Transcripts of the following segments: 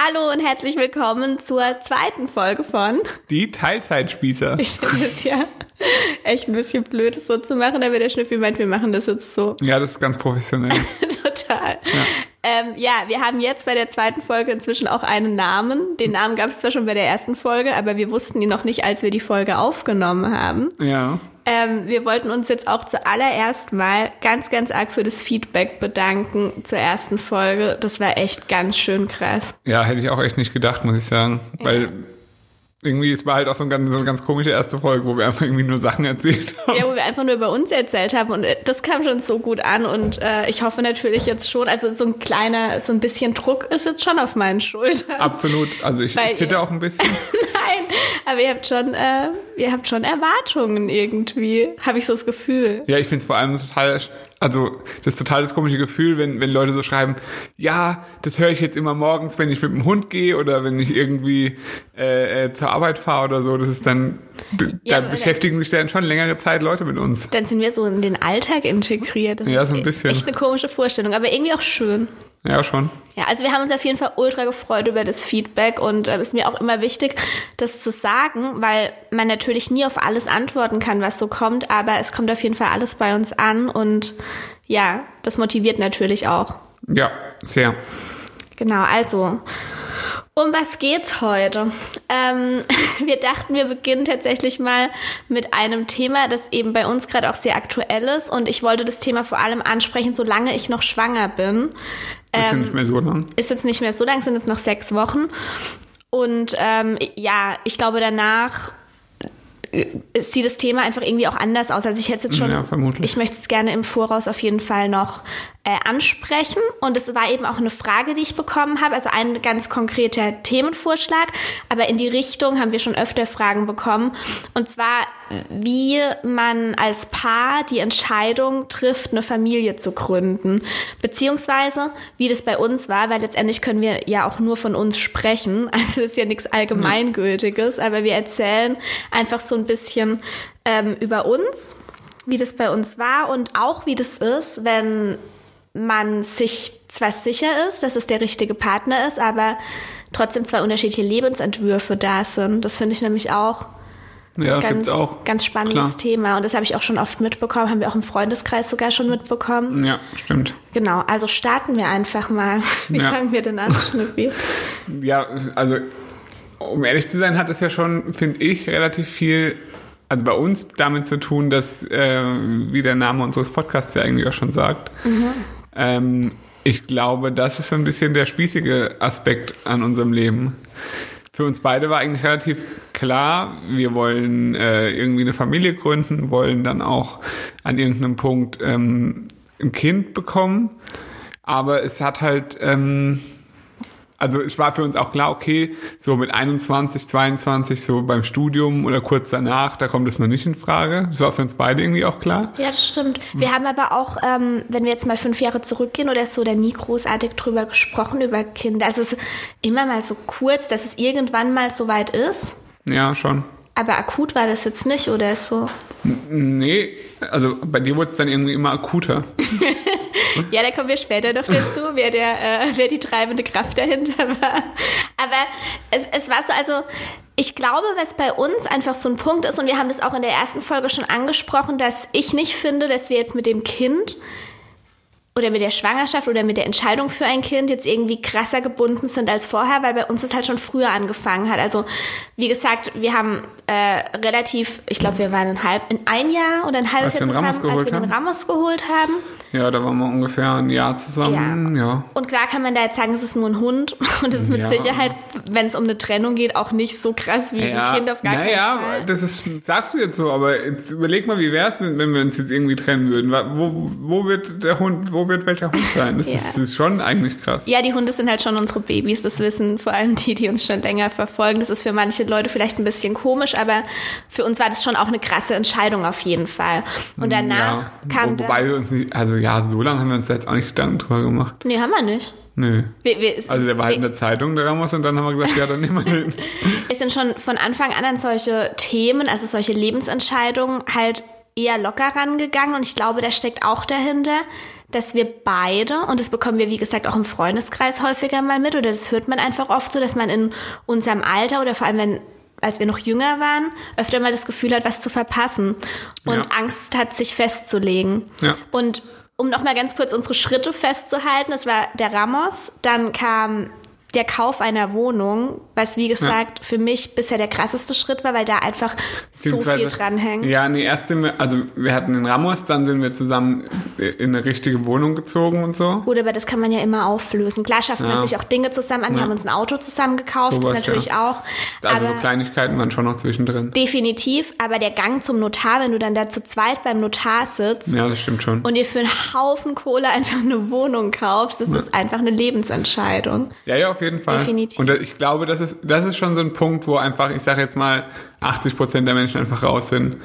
Hallo und herzlich willkommen zur zweiten Folge von Die Teilzeitspießer. Ich finde es ja echt ein bisschen blöd, das so zu machen, aber der Schnüffi meint, wir machen das jetzt so. Ja, das ist ganz professionell. Total. Ja. Ähm, ja, wir haben jetzt bei der zweiten Folge inzwischen auch einen Namen. Den Namen gab es zwar schon bei der ersten Folge, aber wir wussten ihn noch nicht, als wir die Folge aufgenommen haben. Ja. Ähm, wir wollten uns jetzt auch zuallererst mal ganz, ganz arg für das Feedback bedanken zur ersten Folge. Das war echt ganz schön krass. Ja, hätte ich auch echt nicht gedacht, muss ich sagen. Weil ja irgendwie, es war halt auch so, ein ganz, so eine ganz komische erste Folge, wo wir einfach irgendwie nur Sachen erzählt haben. Ja, wo wir einfach nur über uns erzählt haben und äh, das kam schon so gut an und äh, ich hoffe natürlich jetzt schon, also so ein kleiner, so ein bisschen Druck ist jetzt schon auf meinen Schultern. Absolut, also ich zitter auch ein bisschen. Nein, aber ihr habt schon, äh, ihr habt schon Erwartungen irgendwie, habe ich so das Gefühl. Ja, ich finde es vor allem total also das ist total das komische Gefühl, wenn, wenn Leute so schreiben, ja, das höre ich jetzt immer morgens, wenn ich mit dem Hund gehe oder wenn ich irgendwie äh, äh, zur Arbeit fahre oder so. Das ist dann, ja, da beschäftigen sich dann schon längere Zeit Leute mit uns. Dann sind wir so in den Alltag integriert. Das ja, ist so ein bisschen. echt eine komische Vorstellung, aber irgendwie auch schön. Ja, schon. Ja, also wir haben uns auf jeden Fall ultra gefreut über das Feedback und es äh, ist mir auch immer wichtig, das zu sagen, weil man natürlich nie auf alles antworten kann, was so kommt, aber es kommt auf jeden Fall alles bei uns an und ja, das motiviert natürlich auch. Ja, sehr. Genau, also um was geht's heute? Ähm, wir dachten, wir beginnen tatsächlich mal mit einem Thema, das eben bei uns gerade auch sehr aktuell ist. Und ich wollte das Thema vor allem ansprechen, solange ich noch schwanger bin. Ist ähm, ja nicht mehr so lang. Ist jetzt nicht mehr so lang, sind jetzt noch sechs Wochen. Und ähm, ja, ich glaube, danach äh, sieht das Thema einfach irgendwie auch anders aus. Also ich hätte jetzt schon, ja, vermutlich. ich möchte es gerne im Voraus auf jeden Fall noch äh, ansprechen. Und es war eben auch eine Frage, die ich bekommen habe, also ein ganz konkreter Themenvorschlag. Aber in die Richtung haben wir schon öfter Fragen bekommen. Und zwar, wie man als Paar die Entscheidung trifft, eine Familie zu gründen. Beziehungsweise, wie das bei uns war, weil letztendlich können wir ja auch nur von uns sprechen. Also das ist ja nichts Allgemeingültiges, aber wir erzählen einfach so ein bisschen ähm, über uns wie das bei uns war und auch wie das ist, wenn man sich zwar sicher ist, dass es der richtige Partner ist, aber trotzdem zwei unterschiedliche Lebensentwürfe da sind. Das finde ich nämlich auch ja, ganz, auch. ganz spannendes Klar. Thema. Und das habe ich auch schon oft mitbekommen, haben wir auch im Freundeskreis sogar schon mitbekommen. Ja, stimmt. Genau, also starten wir einfach mal. Wie Ja. fangen wir denn an, Schnüffi? Ja, also um ehrlich zu sein, hat es ja schon, finde ich, relativ viel, also bei uns damit zu tun, dass, äh, wie der Name unseres Podcasts ja eigentlich auch schon sagt, ähm, ich glaube, das ist so ein bisschen der spießige Aspekt an unserem Leben. Für uns beide war eigentlich relativ klar, wir wollen äh, irgendwie eine Familie gründen, wollen dann auch an irgendeinem Punkt ähm, ein Kind bekommen. Aber es hat halt, ähm, also es war für uns auch klar, okay, so mit 21, 22, so beim Studium oder kurz danach, da kommt es noch nicht in Frage. Das war für uns beide irgendwie auch klar. Ja, das stimmt. Wir haben aber auch, ähm, wenn wir jetzt mal fünf Jahre zurückgehen oder so, da nie großartig drüber gesprochen, über Kinder. Also es ist immer mal so kurz, dass es irgendwann mal so weit ist. Ja, schon. Aber akut war das jetzt nicht, oder so? Nee, also bei dir wurde es dann irgendwie immer akuter. Ja, da kommen wir später noch dazu, wer, der, äh, wer die treibende Kraft dahinter war. Aber es, es war so, also ich glaube, was bei uns einfach so ein Punkt ist, und wir haben das auch in der ersten Folge schon angesprochen, dass ich nicht finde, dass wir jetzt mit dem Kind oder mit der Schwangerschaft oder mit der Entscheidung für ein Kind jetzt irgendwie krasser gebunden sind als vorher, weil bei uns das halt schon früher angefangen hat. Also wie gesagt, wir haben äh, relativ, ich glaube, wir waren ein halb, in ein Jahr oder ein halbes Als Jahr zusammen, als wir geholt den haben. Ramos geholt haben. Ja, da waren wir ungefähr ein Jahr zusammen. Ja. Und klar kann man da jetzt sagen, es ist nur ein Hund und es ist mit Ja. Sicherheit, wenn es um eine Trennung geht, auch nicht so krass wie ein Kind auf gar naja, keinen Fall. das ist, sagst du jetzt so, aber jetzt überleg mal, wie wär's, wenn, wenn wir uns jetzt irgendwie trennen würden. Wo, wo wird der Hund, wo wird welcher Hund sein? Das, Ja. ist, ist schon eigentlich krass. Ja, die Hunde sind halt schon unsere Babys, das wissen vor allem die, die uns schon länger verfolgen. Das ist für manche Leute vielleicht ein bisschen komisch, aber für uns war das schon auch eine krasse Entscheidung auf jeden Fall. Und danach ja. kam Wo, wobei wir uns nicht, also ja, so lange haben wir uns da jetzt auch nicht Gedanken drüber gemacht. Nee, haben wir nicht. Nö. Wir, wir, Also der war halt in wir, der Zeitung, der Ramos, und dann haben wir gesagt, ja, dann nehmen wir den. wir sind schon von Anfang an an solche Themen, also solche Lebensentscheidungen halt eher locker rangegangen und ich glaube, da steckt auch dahinter, dass wir beide, und das bekommen wir, wie gesagt, auch im Freundeskreis häufiger mal mit, oder das hört man einfach oft so, dass man in unserem Alter oder vor allem, wenn als wir noch jünger waren, öfter mal das Gefühl hat, was zu verpassen und Ja. Angst hat, sich festzulegen. Ja. Und um noch mal ganz kurz unsere Schritte festzuhalten, das war der Ramos, dann kam der Kauf einer Wohnung, was wie gesagt für mich bisher der krasseste Schritt war, weil da einfach so viel dranhängt. Ja, nee, erst sind wir, also wir hatten den Ramos, dann sind wir zusammen in eine richtige Wohnung gezogen und so. Gut, aber das kann man ja immer auflösen. Klar schafft man Ja. sich auch Dinge zusammen an. Wir Ja. haben uns ein Auto zusammen gekauft, Sowas, das natürlich ja. auch. Also so Kleinigkeiten waren schon noch zwischendrin. definitiv, aber der Gang zum Notar, wenn du dann da zu zweit beim Notar sitzt Ja, das stimmt schon. und dir für einen Haufen Kohle einfach eine Wohnung kaufst, das ist einfach eine Lebensentscheidung. Ja, ja, auf jeden Fall. Definitiv. Und ich glaube, das ist, das ist schon so ein Punkt, wo einfach, ich sage jetzt mal, 80 Prozent der Menschen einfach raus sind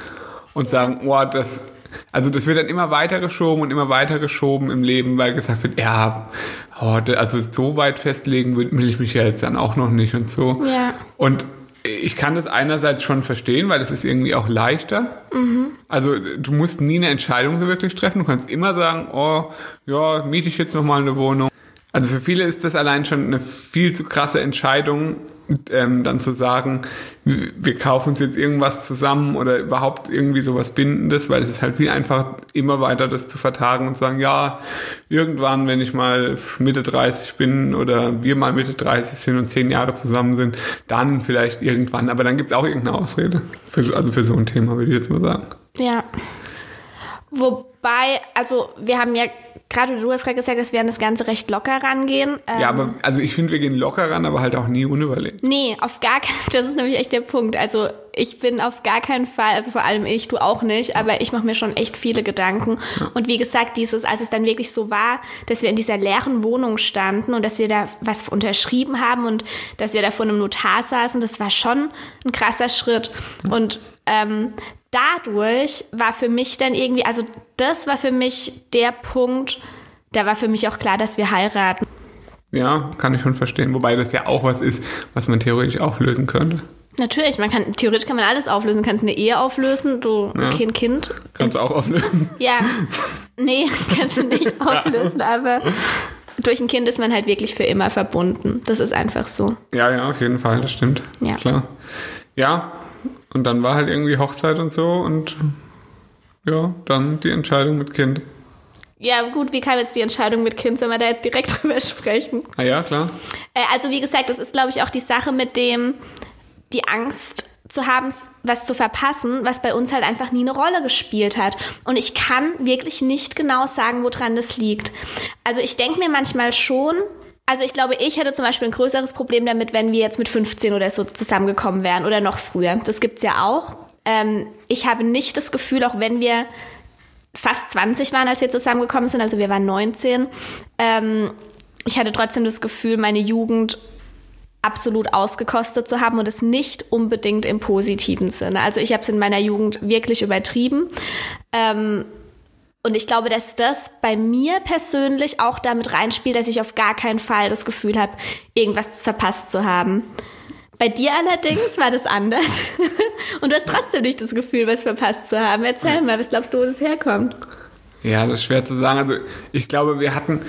und sagen, oh, das, also das wird dann immer weiter geschoben und immer weiter geschoben im Leben, weil gesagt wird, ja, oh, also so weit festlegen will ich mich ja jetzt dann auch noch nicht und so. Ja. Und ich kann das einerseits schon verstehen, weil das ist irgendwie auch leichter. Also du musst nie eine Entscheidung so wirklich treffen. Du kannst immer sagen, oh, ja, miete ich jetzt nochmal eine Wohnung. Also für viele ist das allein schon eine viel zu krasse Entscheidung, ähm, dann zu sagen, wir kaufen uns jetzt irgendwas zusammen oder überhaupt irgendwie sowas Bindendes, weil es ist halt viel einfacher, immer weiter das zu vertagen und zu sagen, ja, irgendwann, wenn ich mal Mitte 30 bin oder wir mal Mitte 30 sind und zehn Jahre zusammen sind, dann vielleicht irgendwann. Aber dann gibt's auch irgendeine Ausrede. Für, so- also für so ein Thema, würde ich jetzt mal sagen. Ja. Wobei, also wir haben ja gerade, du hast gerade gesagt, dass wir an das Ganze recht locker rangehen. Ähm, Ja, aber also ich finde, wir gehen locker ran, aber halt auch nie unüberlegt. Nee, auf gar keinen Das ist nämlich echt der Punkt. Also ich bin auf gar keinen Fall, also vor allem ich, du auch nicht, aber ich mache mir schon echt viele Gedanken. Und wie gesagt, dieses, als es dann wirklich so war, dass wir in dieser leeren Wohnung standen und dass wir da was unterschrieben haben und dass wir da vor einem Notar saßen, das war schon ein krasser Schritt. Und ähm, dadurch war für mich dann irgendwie, also das war für mich der Punkt, da war für mich auch klar, dass wir heiraten. Ja, kann ich schon verstehen. Wobei das ja auch was ist, was man theoretisch auflösen könnte. Natürlich, man kann, theoretisch kann man alles auflösen. Du kannst eine Ehe auflösen, du Ja. kein Kind. Kannst du auch auflösen. Ja, nee, kannst du nicht auflösen, aber durch ein Kind ist man halt wirklich für immer verbunden. Das ist einfach so. Ja, ja, auf jeden Fall, das stimmt. Ja. Klar. Ja, und dann war halt irgendwie Hochzeit und so und ja, dann die Entscheidung mit Kind. Ja, gut, wie kam jetzt die Entscheidung mit Kind? Sollen wir da jetzt direkt drüber sprechen? Ah ja, klar. Äh, also wie gesagt, das ist, glaube ich, auch die Sache mit dem, die Angst zu haben, was zu verpassen, was bei uns halt einfach nie eine Rolle gespielt hat. Und ich kann wirklich nicht genau sagen, woran das liegt. Also ich denke mir manchmal schon, also ich glaube, ich hätte zum Beispiel ein größeres Problem damit, wenn wir jetzt mit 15 oder so zusammengekommen wären oder noch früher. Das gibt's ja auch. Ähm, ich habe nicht das Gefühl, auch wenn wir fast 20 waren, als wir zusammengekommen sind, also wir waren 19, ähm, ich hatte trotzdem das Gefühl, meine Jugend absolut ausgekostet zu haben und es nicht unbedingt im positiven Sinne. Also ich habe es in meiner Jugend wirklich übertrieben. Ähm, und ich glaube, dass das bei mir persönlich auch damit reinspielt, dass ich auf gar keinen Fall das Gefühl habe, irgendwas verpasst zu haben. Bei dir allerdings war das anders. Und du hast trotzdem nicht das Gefühl, was verpasst zu haben. Erzähl mal, was glaubst du, wo das herkommt? Ja, das ist schwer zu sagen. Also ich glaube, wir hatten,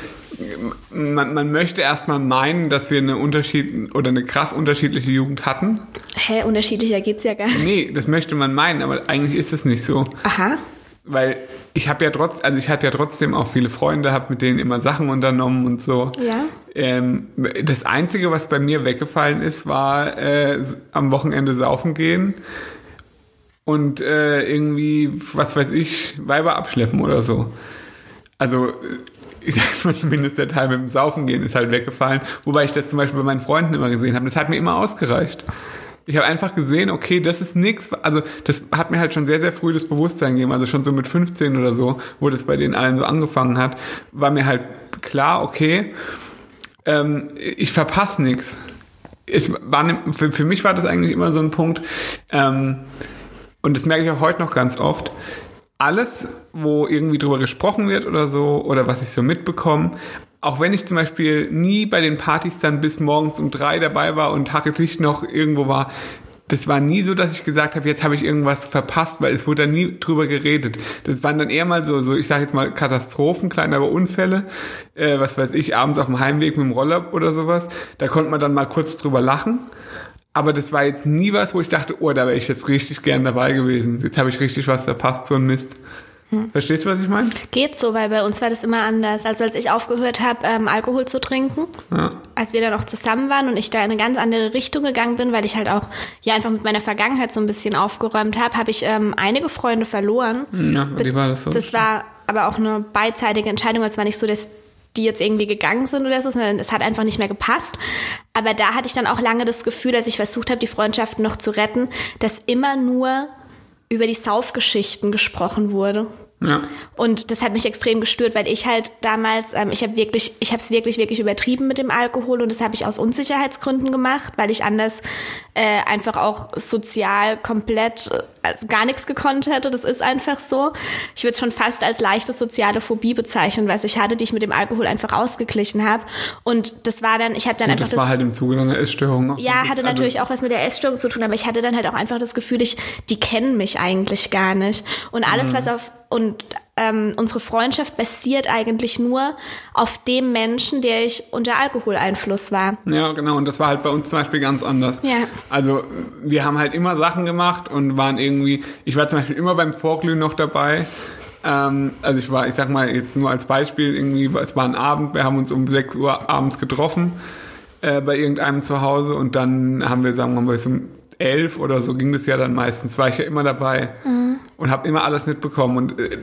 man, man möchte erstmal meinen, dass wir eine Unterschied oder eine krass unterschiedliche Jugend hatten. Hä, unterschiedlicher geht's ja gar nicht. Nee, das möchte man meinen, aber eigentlich ist es nicht so. Aha. Weil ich habe ja trotz, also ich hatte ja trotzdem auch viele Freunde, habe mit denen immer Sachen unternommen und so. Ja. Ähm, das Einzige, was bei mir weggefallen ist, war äh, am Wochenende saufen gehen und äh, irgendwie, was weiß ich, Weiber abschleppen oder so. Also, äh, ich sag's mal zumindest, der Teil mit dem Saufen gehen ist halt weggefallen. Wobei ich das zum Beispiel bei meinen Freunden immer gesehen habe. Das hat mir immer ausgereicht. Ich habe einfach gesehen, okay, das ist nix. Also das hat mir halt schon sehr, sehr früh das Bewusstsein gegeben. Also schon so mit 15 oder so, wo das bei denen allen so angefangen hat, war mir halt klar, okay, ähm, ich verpasse nichts. Es war ne- für, für mich war das eigentlich immer so ein Punkt, ähm, und das merke ich auch heute noch ganz oft. Alles, wo irgendwie drüber gesprochen wird oder so, oder was ich so mitbekomme, auch wenn ich zum Beispiel nie bei den Partys dann bis morgens um drei dabei war und hackedicht noch irgendwo war, das war nie so, dass ich gesagt habe, jetzt habe ich irgendwas verpasst, weil es wurde da nie drüber geredet. Das waren dann eher mal so, so ich sage jetzt mal Katastrophen, kleinere Unfälle, äh, was weiß ich, abends auf dem Heimweg mit dem Roller oder sowas. Da konnte man dann mal kurz drüber lachen. Aber das war jetzt nie was, wo ich dachte, oh, da wäre ich jetzt richtig gern dabei gewesen. Jetzt habe ich richtig was verpasst, so ein Mist. Hm. Verstehst du, was ich meine? Geht so, weil bei uns war das immer anders. Also als ich aufgehört habe, ähm, Alkohol zu trinken, ja. als wir dann auch zusammen waren und ich da in eine ganz andere Richtung gegangen bin, weil ich halt auch ja einfach mit meiner Vergangenheit so ein bisschen aufgeräumt habe, habe ich ähm, einige Freunde verloren. Ja, wie war das so? Das war aber auch eine beidseitige Entscheidung. Es war nicht so, dass die jetzt irgendwie gegangen sind oder so, sondern es hat einfach nicht mehr gepasst. Aber da hatte ich dann auch lange das Gefühl, als ich versucht habe, die Freundschaften noch zu retten, dass immer nur über die Saufgeschichten gesprochen wurde. Ja. Und das hat mich extrem gestört, weil ich halt damals, ähm, ich habe wirklich, ich habe es wirklich, wirklich übertrieben mit dem Alkohol und das habe ich aus Unsicherheitsgründen gemacht, weil ich anders äh, einfach auch sozial komplett äh, also gar nichts gekonnt hätte. Das ist einfach so. Ich würde es schon fast als leichte soziale Phobie bezeichnen, was ich hatte, die ich mit dem Alkohol einfach ausgeglichen habe. Und das war dann, ich habe dann Gut, einfach das, das war halt im Zuge einer Essstörung. Ja, hatte natürlich auch was mit der Essstörung zu tun, aber ich hatte dann halt auch einfach das Gefühl, ich, die kennen mich eigentlich gar nicht. Und alles, mhm. was auf und ähm, unsere Freundschaft basiert eigentlich nur auf dem Menschen, der ich unter Alkoholeinfluss war. Ja, genau. Und das war halt bei uns zum Beispiel ganz anders. Ja. Also wir haben halt immer Sachen gemacht und waren irgendwie, ich war zum Beispiel immer beim Vorglühen noch dabei. Ähm, also ich war, ich sag mal jetzt nur als Beispiel, irgendwie, es war ein Abend, wir haben uns um 6 Uhr abends getroffen äh, bei irgendeinem zu Hause und dann haben wir, sagen wir mal, bis um elf oder so ging das ja dann meistens, war ich ja immer dabei mhm. Und habe immer alles mitbekommen und äh,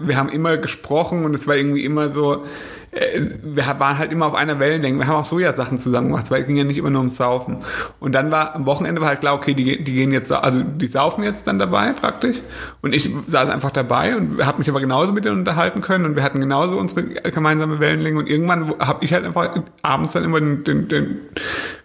wir haben immer gesprochen und es war irgendwie immer so, äh, wir waren halt immer auf einer Wellenlänge. Wir haben auch Sojasachen zusammen gemacht, weil es ging ja nicht immer nur ums Saufen. Und dann war am Wochenende war halt klar, okay, die, die gehen jetzt, also die saufen jetzt dann dabei praktisch. Und ich saß einfach dabei und habe mich aber genauso mit denen unterhalten können und wir hatten genauso unsere gemeinsame Wellenlänge. Und irgendwann habe ich halt einfach abends dann immer den, den, den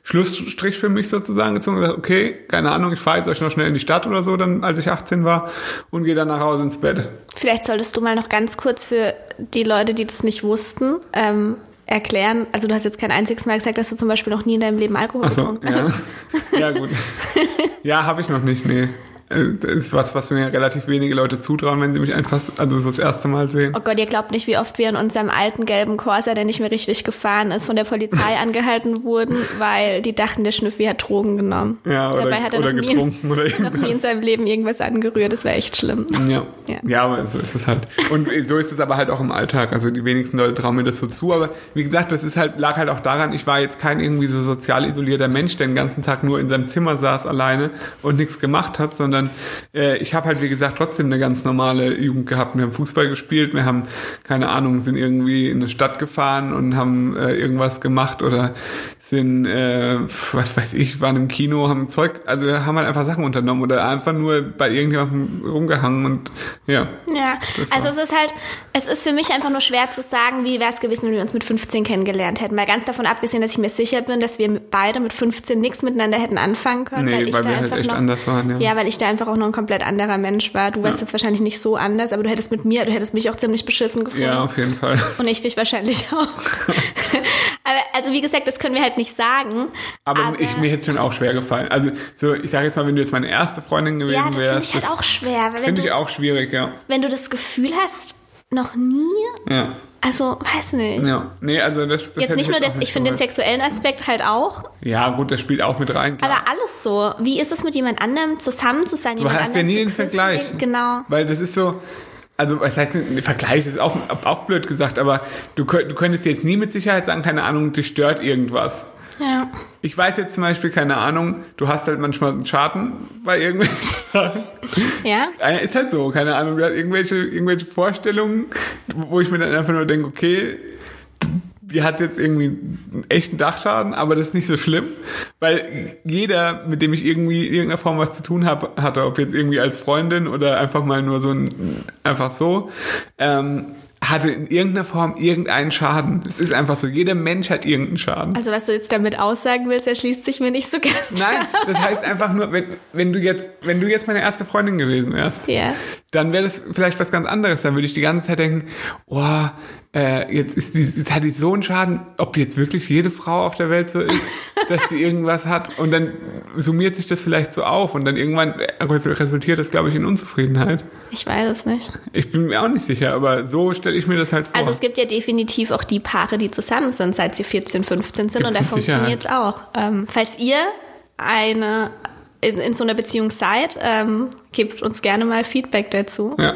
Schlussstrich für mich sozusagen gezogen und gesagt, okay, keine Ahnung, ich fahre jetzt euch noch schnell in die Stadt oder so, dann als ich 18 war und gehe dann nach Hause ins Bett. Vielleicht solltest du mal noch ganz kurz für die Leute, die das nicht wussten, ähm, erklären. Also du hast jetzt kein einziges Mal gesagt, dass du zum Beispiel noch nie in deinem Leben Alkohol Ach so, getrunken hast. Ja. ja, gut. ja, habe ich noch nicht, nee. Äh, das ist was, was mir relativ wenige Leute zutrauen, wenn sie mich einfach also so das erste Mal sehen. Oh Gott, ihr glaubt nicht, wie oft wir in unserem alten gelben Corsa, der nicht mehr richtig gefahren ist, von der Polizei angehalten wurden, weil die dachten, der Schnüffi hat Drogen genommen. Ja, oder, Dabei hat er oder noch, getrunken nie, oder irgendwas. noch nie in seinem Leben irgendwas angerührt. Das war echt schlimm. Ja. ja. Ja, aber so ist es halt. Und so ist es aber halt auch im Alltag. Also die wenigsten Leute trauen mir das so zu. Aber wie gesagt, das ist halt, lag halt auch daran, ich war jetzt kein irgendwie so sozial isolierter Mensch, der den ganzen Tag nur in seinem Zimmer saß alleine und nichts gemacht hat, sondern äh, ich habe halt, wie gesagt, trotzdem eine ganz normale Jugend gehabt. Wir haben Fußball gespielt, wir haben, keine Ahnung, sind irgendwie in eine Stadt gefahren und haben äh, irgendwas gemacht oder sind, äh, was weiß ich, waren im Kino, haben Zeug, also wir haben halt einfach Sachen unternommen oder einfach nur bei irgendjemandem rumgehangen und ja. Ja, also es ist halt, es ist für mich einfach nur schwer zu sagen, wie wäre es gewesen, wenn wir uns mit 15 kennengelernt hätten. Weil ganz davon abgesehen, dass ich mir sicher bin, dass wir beide mit 15 nichts miteinander hätten anfangen können. Nee, weil, weil wir halt echt noch, anders waren, ja. Ja, weil ich da einfach auch noch ein komplett anderer Mensch war. Du warst jetzt wahrscheinlich nicht so anders, aber du hättest mit mir, du hättest mich auch ziemlich beschissen gefunden. Ja, auf jeden Fall. Und ich dich wahrscheinlich auch. aber also wie gesagt, das können wir halt nicht sagen. Aber, aber ich, mir hätte es schon auch schwer gefallen. Also so, ich sage jetzt mal, wenn du jetzt meine erste Freundin gewesen ja, das wärst. Finde ich halt auch schwer. Finde ich auch schwierig, ja. Wenn du das Gefühl hast, noch nie. Ja. Also, weiß nicht. Ja, nee, also das, das Jetzt nicht nur das, ich finde den sexuellen Aspekt halt auch. Ja, gut, das spielt auch mit rein. Klar. Aber alles so. Wie ist es mit jemand anderem zusammen zu sein? Du hast ja nie den Vergleich. Genau. Weil das ist so, also was heißt ein Vergleich ist auch, auch blöd gesagt, aber du, du könntest jetzt nie mit Sicherheit sagen, keine Ahnung, dich stört irgendwas. Ja. Ich weiß jetzt zum Beispiel, keine Ahnung, du hast halt manchmal einen Schaden bei irgendwelchen Sachen. Ja? Ist halt so, keine Ahnung, du hast irgendwelche, irgendwelche Vorstellungen, wo ich mir dann einfach nur denke, okay, die hat jetzt irgendwie einen echten Dachschaden, aber das ist nicht so schlimm, weil jeder, mit dem ich irgendwie in irgendeiner Form was zu tun habe, hatte, ob jetzt irgendwie als Freundin oder einfach mal nur so ein, einfach so, ähm, hatte in irgendeiner Form irgendeinen Schaden. Es ist einfach so, jeder Mensch hat irgendeinen Schaden. Also was du jetzt damit aussagen willst, erschließt sich mir nicht so ganz. Nein, das heißt einfach nur, wenn, wenn du jetzt, wenn du jetzt meine erste Freundin gewesen wärst, Ja. dann wäre das vielleicht was ganz anderes. Dann würde ich die ganze Zeit denken, oh, äh, jetzt ist die, jetzt hat die so einen Schaden, ob jetzt wirklich jede Frau auf der Welt so ist, dass sie irgendwas hat. Und dann summiert sich das vielleicht so auf und dann irgendwann resultiert das, glaube ich, in Unzufriedenheit. Ich weiß es nicht. Ich bin mir auch nicht sicher, aber so stelle ich mir das halt vor. Also es gibt ja definitiv auch die Paare, die zusammen sind, seit sie 14, 15 sind Gibt's und da funktioniert es auch. Ähm, falls ihr eine in, in so einer Beziehung seid, ähm, gebt uns gerne mal Feedback dazu. ja.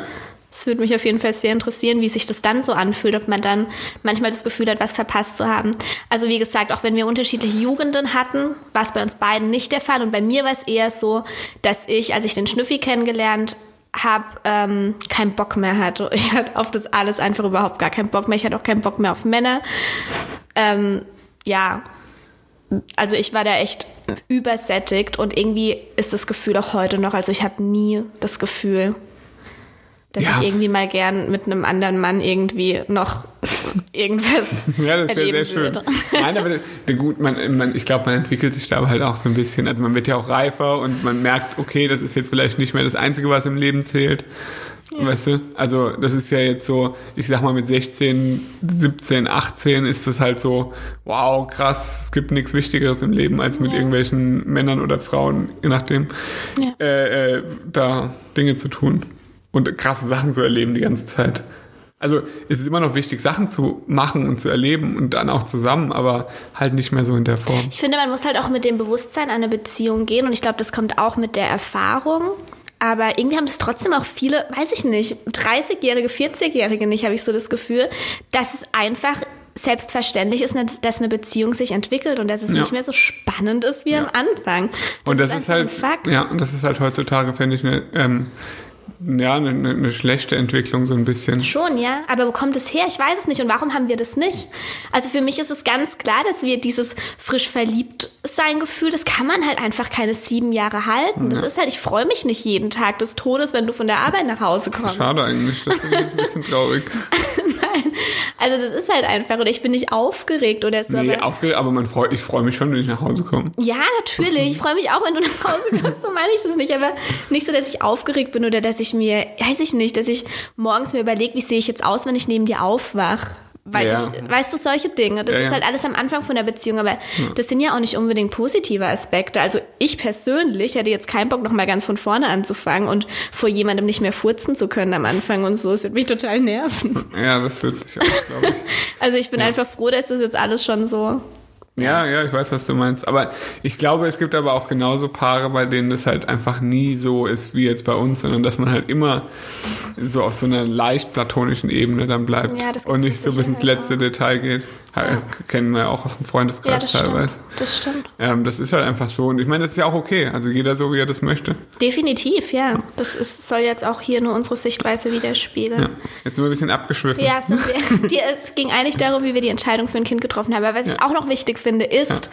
Es würde mich auf jeden Fall sehr interessieren, wie sich das dann so anfühlt, ob man dann manchmal das Gefühl hat, was verpasst zu haben. Also wie gesagt, auch wenn wir unterschiedliche Jugenden hatten, war es bei uns beiden nicht der Fall. Und bei mir war es eher so, dass ich, als ich den Schnüffi kennengelernt habe, ähm, keinen Bock mehr hatte. Ich hatte auf das alles einfach überhaupt gar keinen Bock mehr. Ich hatte auch keinen Bock mehr auf Männer. Ähm, ja, also ich war da echt übersättigt und irgendwie ist das Gefühl auch heute noch, also ich habe nie das Gefühl, dass Ja. ich irgendwie mal gern mit einem anderen Mann irgendwie noch irgendwas Ja, das wäre erleben sehr schön. würde. Nein, aber das, gut, man, man, ich glaube, man entwickelt sich da halt auch so ein bisschen. Also man wird ja auch reifer und man merkt, okay, das ist jetzt vielleicht nicht mehr das Einzige, was im Leben zählt. Weißt du? Also das ist ja jetzt so, ich sag mal mit 16, 17, 18 ist das halt so, wow, krass, es gibt nichts Wichtigeres im Leben, als mit Ja. irgendwelchen Männern oder Frauen, je nachdem, Ja. äh, äh, da Dinge zu tun und krasse Sachen zu erleben die ganze Zeit. Also es ist immer noch wichtig, Sachen zu machen und zu erleben und dann auch zusammen, aber halt nicht mehr so in der Form. Ich finde, man muss halt auch mit dem Bewusstsein an eine Beziehung gehen und ich glaube, das kommt auch mit der Erfahrung. Aber irgendwie haben das trotzdem auch viele, weiß ich nicht, 30-Jährige, 40-Jährige nicht, habe ich so das Gefühl, dass es einfach selbstverständlich ist, dass eine Beziehung sich entwickelt und dass es Ja. nicht mehr so spannend ist wie Ja. am Anfang. und das ist einfach halt, ja, und das ist halt heutzutage, finde ich, eine, ähm, ja, eine, eine schlechte Entwicklung so ein bisschen. Schon, ja. Aber wo kommt es her? Ich weiß es nicht. Und warum haben wir das nicht? Also für mich ist es ganz klar, dass wir dieses frisch verliebt sein Gefühl, das kann man halt einfach keine sieben Jahre halten. Das ist halt, ich freue mich nicht jeden Tag des Todes, wenn du von der Arbeit nach Hause kommst. Schade eigentlich, das jetzt ein bisschen traurig. Nein. Also das ist halt einfach. Oder ich bin nicht aufgeregt oder so. Nee, aber aufgeregt, aber man freut, ich freue mich schon, wenn ich nach Hause komme. ja, natürlich. Ich freue mich auch, wenn du nach Hause kommst. So meine ich das nicht. Aber nicht so, dass ich aufgeregt bin oder dass ich mir, weiß ich nicht, dass ich morgens mir überlege, wie sehe ich jetzt aus, wenn ich neben dir aufwach. Weil Ja. ich, weißt du, solche Dinge. Das Ja, ist halt alles am Anfang von der Beziehung, aber das sind ja auch nicht unbedingt positive Aspekte. Also ich persönlich hätte jetzt keinen Bock, nochmal ganz von vorne anzufangen und vor jemandem nicht mehr furzen zu können am Anfang und so. Es wird mich total nerven. Ja, das wird sich auch, glaube ich. Also ich bin einfach froh, dass das jetzt alles schon so Ja, ja, ich weiß, was du meinst. Aber ich glaube, es gibt aber auch genauso Paare, bei denen das halt einfach nie so ist wie jetzt bei uns, sondern dass man halt immer so auf so einer leicht platonischen Ebene dann bleibt Ja, und nicht so bis ins letzte Detail geht. Ja. Kennen wir ja auch aus dem Ja, Freundeskreis das teilweise. stimmt. Das stimmt. Ähm, das ist halt einfach so. Und ich meine, das ist ja auch okay. Also jeder so, wie er das möchte. Definitiv, ja. Das ist, soll jetzt auch hier nur unsere Sichtweise widerspiegeln. Ja. Jetzt sind wir ein bisschen abgeschwiffen. Ja, sind wir. Es ging eigentlich darum, wie wir die Entscheidung für ein Kind getroffen haben. Aber was ich Ja. auch noch wichtig finde, ist,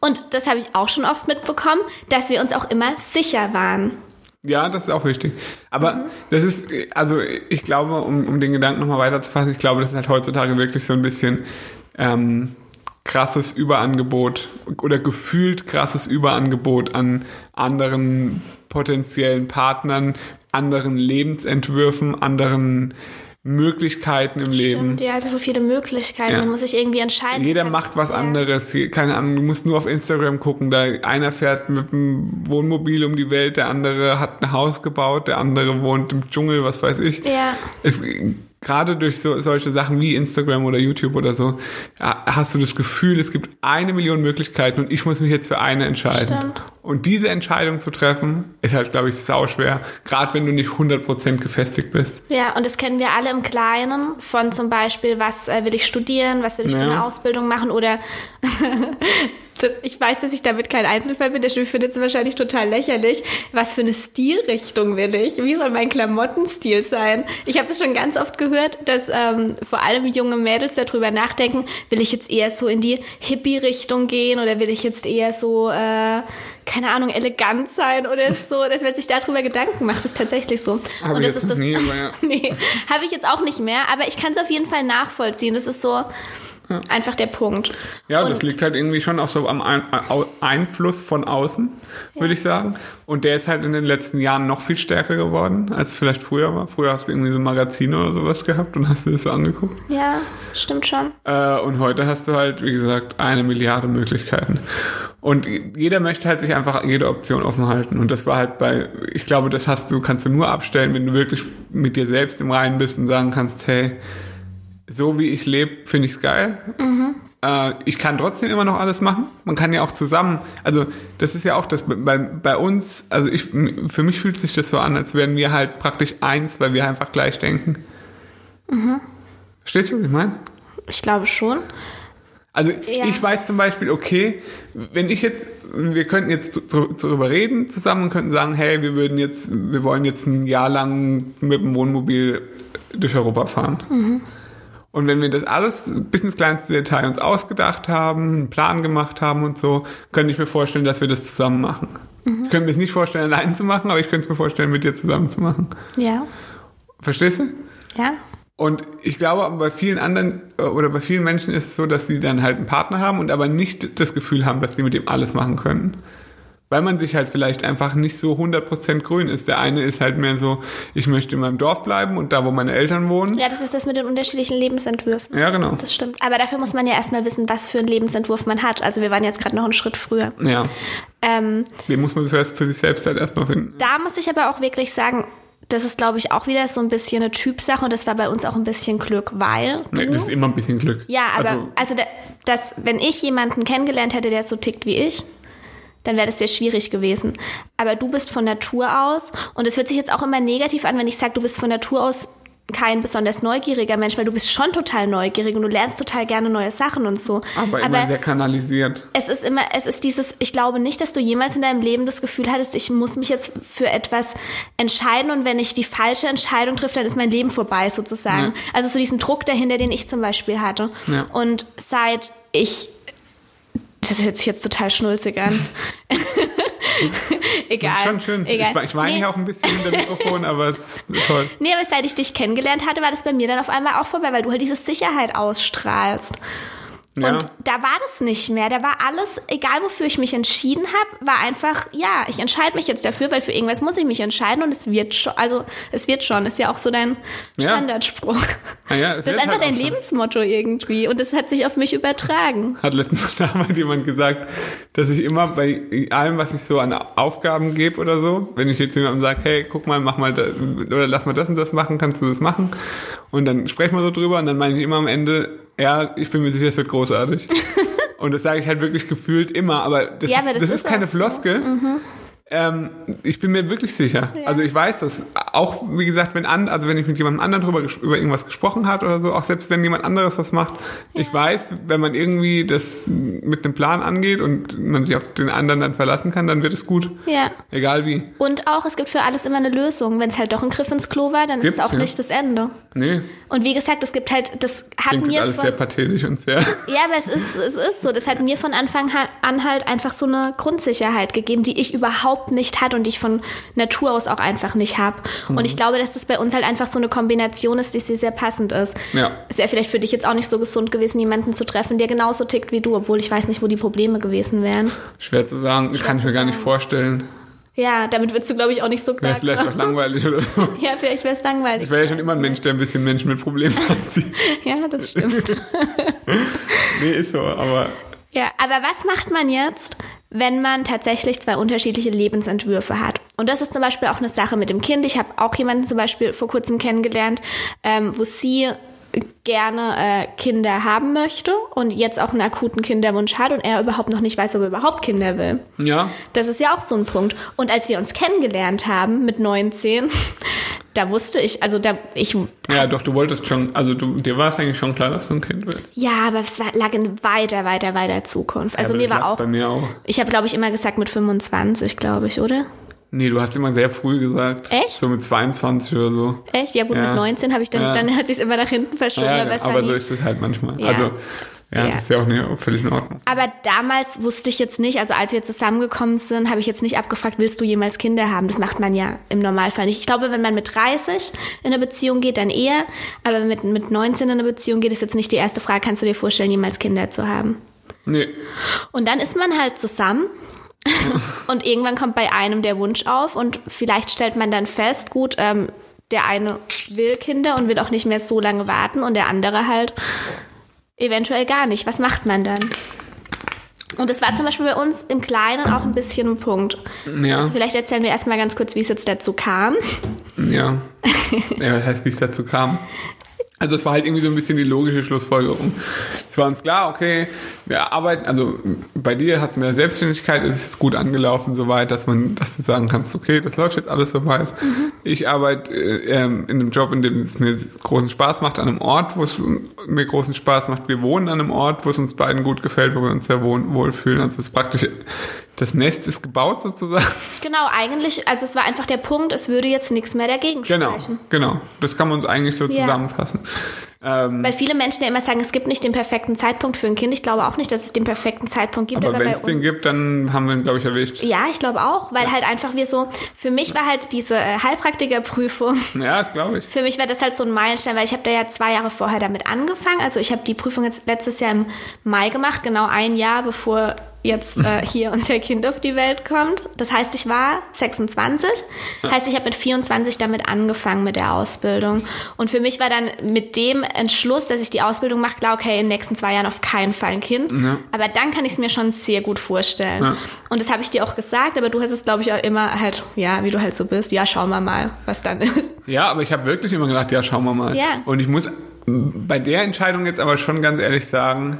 und das habe ich auch schon oft mitbekommen, dass wir uns auch immer sicher waren. Ja, das ist auch wichtig. Aber das ist, also ich glaube, um, um den Gedanken nochmal weiterzufassen, ich glaube, das ist halt heutzutage wirklich so ein bisschen ähm, krasses Überangebot oder gefühlt krasses Überangebot an anderen potenziellen Partnern, anderen Lebensentwürfen, anderen Möglichkeiten im Leben. Stimmt, ja, so viele Möglichkeiten. Ja. Man muss sich irgendwie entscheiden. Jeder macht was anderes. Keine Ahnung, du musst nur auf Instagram gucken. Da einer fährt mit dem Wohnmobil um die Welt, der andere hat ein Haus gebaut, der andere wohnt im Dschungel, was weiß ich. Ja. Es, gerade durch so, solche Sachen wie Instagram oder YouTube oder so, ja, hast du das Gefühl, es gibt eine Million Möglichkeiten und ich muss mich jetzt für eine entscheiden. Stimmt. Und diese Entscheidung zu treffen, ist halt, glaube ich, sau schwer. Gerade wenn du nicht 100% gefestigt bist. Ja, und das kennen wir alle im Kleinen, von zum Beispiel, was äh, will ich studieren, was will ich für Ja. eine Ausbildung machen oder ich weiß, dass ich damit kein Einzelfall bin. Der Stimme findet es wahrscheinlich total lächerlich. Was für eine Stilrichtung will ich? Wie soll mein Klamottenstil sein? Ich habe das schon ganz oft gehört, dass ähm, vor allem junge Mädels darüber nachdenken, will ich jetzt eher so in die Hippie-Richtung gehen oder will ich jetzt eher so, äh, keine Ahnung, elegant sein oder so, dass man sich darüber Gedanken macht, ist tatsächlich so. Hab Und das jetzt ist das. aber ja. nee, habe ich jetzt auch nicht mehr, aber ich kann es auf jeden Fall nachvollziehen. Das ist so einfach der Punkt. Ja, Und- das liegt halt irgendwie schon auch so am Ein Einfluss von außen, würde ich sagen. Und der ist halt in den letzten Jahren noch viel stärker geworden, als es vielleicht früher war. Früher hast du irgendwie so Magazine oder sowas gehabt und hast dir das so angeguckt. Ja, stimmt schon. Äh, und heute hast du halt, wie gesagt, eine Milliarde Möglichkeiten. Und jeder möchte halt sich einfach jede Option offen halten. Und das war halt bei, ich glaube, das hast du, kannst du nur abstellen, wenn du wirklich mit dir selbst im Reinen bist und sagen kannst, hey, so wie ich lebe, finde ich es geil. Äh, ich kann trotzdem immer noch alles machen. Man kann ja auch zusammen, also das ist ja auch das bei, bei uns, also ich, für mich fühlt sich das so an, als wären wir halt praktisch eins, weil wir einfach gleich denken. Verstehst du, was ich meine? Ich glaube schon. Also Ja. ich weiß zum Beispiel, okay, wenn ich jetzt, wir könnten jetzt darüber reden zusammen und könnten sagen, hey, wir würden jetzt, wir wollen jetzt ein Jahr lang mit dem Wohnmobil durch Europa fahren. Und wenn wir das alles bis ins kleinste Detail uns ausgedacht haben, einen Plan gemacht haben und so, könnte ich mir vorstellen, dass wir das zusammen machen. Ich könnte mir es nicht vorstellen, allein zu machen, aber ich könnte es mir vorstellen, mit dir zusammen zu machen. Ja. Verstehst du? Ja. Und ich glaube, bei vielen anderen äh, oder bei vielen Menschen ist es so, dass sie dann halt einen Partner haben und aber nicht das Gefühl haben, dass sie mit dem alles machen können. Weil man sich halt vielleicht einfach nicht so 100% grün ist. Der eine ist halt mehr so, ich möchte in meinem Dorf bleiben und da, wo meine Eltern wohnen. Ja, das ist das mit den unterschiedlichen Lebensentwürfen. Ja, genau. Das stimmt. Aber dafür muss man ja erstmal wissen, was für einen Lebensentwurf man hat. Also wir waren jetzt gerade noch einen Schritt früher. Ja, Ähm, den muss man für, für sich selbst halt erstmal finden. da muss ich aber auch wirklich sagen, das ist, glaube ich, auch wieder so ein bisschen eine Typsache und das war bei uns auch ein bisschen Glück, weil. Nee, du- das ist immer ein bisschen Glück. ja, aber Also, also, da- das, wenn ich jemanden kennengelernt hätte, der so tickt wie ich, dann wäre das sehr schwierig gewesen. Aber du bist von Natur aus, und es hört sich jetzt auch immer negativ an, wenn ich sage, du bist von Natur aus kein besonders neugieriger Mensch, weil du bist schon total neugierig und du lernst total gerne neue Sachen und so. aber immer sehr kanalisiert. es ist immer, es ist dieses, ich glaube nicht, dass du jemals in deinem Leben das Gefühl hattest, ich muss mich jetzt für etwas entscheiden und wenn ich die falsche Entscheidung triffe, dann ist mein Leben vorbei sozusagen. Ja. Also so diesen Druck dahinter, den ich zum Beispiel hatte. Ja. Und seit ich, das hört sich jetzt total schnulzig an. Egal. Das ist schon schön. Egal. Ich, ich weine Nee. ja auch ein bisschen in der Mikrofon, aber es ist toll. Nee, aber seit ich dich kennengelernt hatte, war das bei mir dann auf einmal auch vorbei, weil du halt diese Sicherheit ausstrahlst. Ja. Und da war das nicht mehr. Da war alles, egal wofür ich mich entschieden habe, war einfach, ja, ich entscheide mich jetzt dafür, weil für irgendwas muss ich mich entscheiden und es wird schon, also es wird schon, ist ja auch so dein Ja. Standardspruch. Naja, es Das ist einfach halt dein. Lebensmotto irgendwie und das hat sich auf mich übertragen. Hat letztens damals jemand gesagt, dass ich immer bei allem, was ich so an Aufgaben gebe oder so, wenn ich jetzt jemandem sage, hey, guck mal, mach mal das, oder lass mal das und das machen, kannst du das machen? Und dann sprechen wir so drüber und dann meine ich immer am Ende, ja, ich bin mir sicher, es wird großartig. und das sage ich halt wirklich gefühlt immer, aber das, Ja, ist, aber das, das ist ist keine auch so. Floskel. Ähm, ich bin mir wirklich sicher. Also ich weiß das. Auch wie gesagt, wenn an, also wenn ich mit jemandem anderen drüber über irgendwas gesprochen hat oder so, auch selbst wenn jemand anderes was macht, ich weiß, wenn man irgendwie das mit einem Plan angeht und man sich auf den anderen dann verlassen kann, dann wird es gut. Ja. Egal wie. Und auch, es gibt für alles immer eine Lösung. Wenn es halt doch ein Griff ins Klo war, dann Gibt's, ist es auch ja. nicht das Ende. Nee, Und wie gesagt, es gibt halt, das hat klingt mir alles von, sehr pathetisch und sehr. Ja, aber es ist, es ist so. Das hat mir von Anfang an halt einfach so eine Grundsicherheit gegeben, die ich überhaupt nicht hatte und die ich von Natur aus auch einfach nicht habe. Mhm. Und ich glaube, dass das bei uns halt einfach so eine Kombination ist, die sehr, sehr passend ist. Ja. Es wäre vielleicht für dich jetzt auch nicht so gesund gewesen, jemanden zu treffen, der genauso tickt wie du, obwohl ich weiß nicht, wo die Probleme gewesen wären. Schwer zu sagen, kann ich mir gar nicht sagen. vorstellen. Ja, damit würdest du, glaube ich, auch nicht so Wäre klar. vielleicht auch langweilig oder so. ja, vielleicht wäre es langweilig. Ich wäre ja schon immer ein Mensch, der ein bisschen Menschen mit Problemen anzieht. Ja, das stimmt. Nee, ist so, aber Ja, aber was macht man jetzt, wenn man tatsächlich zwei unterschiedliche Lebensentwürfe hat? Und das ist zum Beispiel auch eine Sache mit dem Kind. Ich habe auch jemanden zum Beispiel vor kurzem kennengelernt, ähm, wo sie gerne äh, Kinder haben möchte und jetzt auch einen akuten Kinderwunsch hat und er überhaupt noch nicht weiß, ob er überhaupt Kinder will. ja, Das ist ja auch so ein Punkt. Und als wir uns kennengelernt haben mit 19, da wusste ich, also da, ich, Ja, doch, du wolltest schon, also du, dir war es eigentlich schon klar, dass du ein Kind willst. ja, aber es war, lag in weiter, weiter, weiter Zukunft. Also aber mir war auch, Bei mir auch. ich habe glaube ich immer gesagt mit 25, glaube ich, oder? Nee, du hast immer sehr früh gesagt. Echt? So mit 22 oder so. Echt? Ja gut, Ja. mit 19 habe ich dann, Ja. dann hat sich immer nach hinten verschoben, Ja, aber so ist es halt manchmal. Ja. Also, ja, Ja. das ist ja auch nicht, völlig in Ordnung. Aber damals wusste ich jetzt nicht, also als wir zusammengekommen sind, habe ich jetzt nicht abgefragt, willst du jemals Kinder haben? Das macht man ja im Normalfall nicht. Ich glaube, wenn man mit 30 in eine Beziehung geht, dann eher. Aber mit, mit 19 in eine Beziehung geht, ist jetzt nicht die erste Frage, kannst du dir vorstellen, jemals Kinder zu haben? Nee. Und dann ist man halt zusammen. und irgendwann kommt bei einem der Wunsch auf und vielleicht stellt man dann fest, gut, ähm, der eine will Kinder und will auch nicht mehr so lange warten und der andere halt eventuell gar nicht. Was macht man dann? Und das war zum Beispiel bei uns im Kleinen auch ein bisschen ein Punkt. Ja. Also vielleicht erzählen wir erstmal ganz kurz, wie es jetzt dazu kam. Ja. ja, was heißt, wie es dazu kam? Also es war halt irgendwie so ein bisschen die logische Schlussfolgerung. Es war uns klar, okay, wir arbeiten, also bei dir hat es mehr Selbstständigkeit, es ist jetzt gut angelaufen soweit, dass man, dass du sagen kannst, okay, das läuft jetzt alles soweit. Ich arbeite äh, ähm, in einem Job, in dem es mir großen Spaß macht, an einem Ort, wo es mir großen Spaß macht. Wir wohnen an einem Ort, wo es uns beiden gut gefällt, wo wir uns sehr wohl, wohlfühlen. Also es ist praktisch, das Nest ist gebaut sozusagen. Genau, eigentlich, also es war einfach der Punkt, es würde jetzt nichts mehr dagegen Genau, sprechen. genau. Das kann man uns eigentlich so Ja. zusammenfassen. Ähm, Weil viele Menschen ja immer sagen, es gibt nicht den perfekten Zeitpunkt für ein Kind. Ich glaube auch nicht, dass es den perfekten Zeitpunkt gibt. aber wenn bei es den gibt, dann haben wir ihn, glaube ich, erwischt. ja, ich glaube auch, weil halt einfach wir so, für mich war halt diese äh, Heilpraktikerprüfung, Ja, das glaube ich. für mich war das halt so ein Meilenstein, weil ich habe da ja zwei Jahre vorher damit angefangen. Also ich habe die Prüfung jetzt letztes Jahr im Mai gemacht, genau ein Jahr bevor jetzt äh, hier unser Kind auf die Welt kommt. Das heißt, ich war 26. Heißt, ich habe mit 24 damit angefangen mit der Ausbildung. Und für mich war dann mit dem Entschluss, dass ich die Ausbildung mache, klar, okay, in den nächsten zwei Jahren auf keinen Fall ein Kind. Aber dann kann ich es mir schon sehr gut vorstellen. Ja. Und das habe ich dir auch gesagt, aber du hast es, glaube ich, auch immer halt, ja, wie du halt so bist, ja, schauen wir mal, was dann ist. Ja, aber ich habe wirklich immer gedacht, ja, schauen wir mal. Ja. Und ich muss bei der Entscheidung jetzt aber schon ganz ehrlich sagen,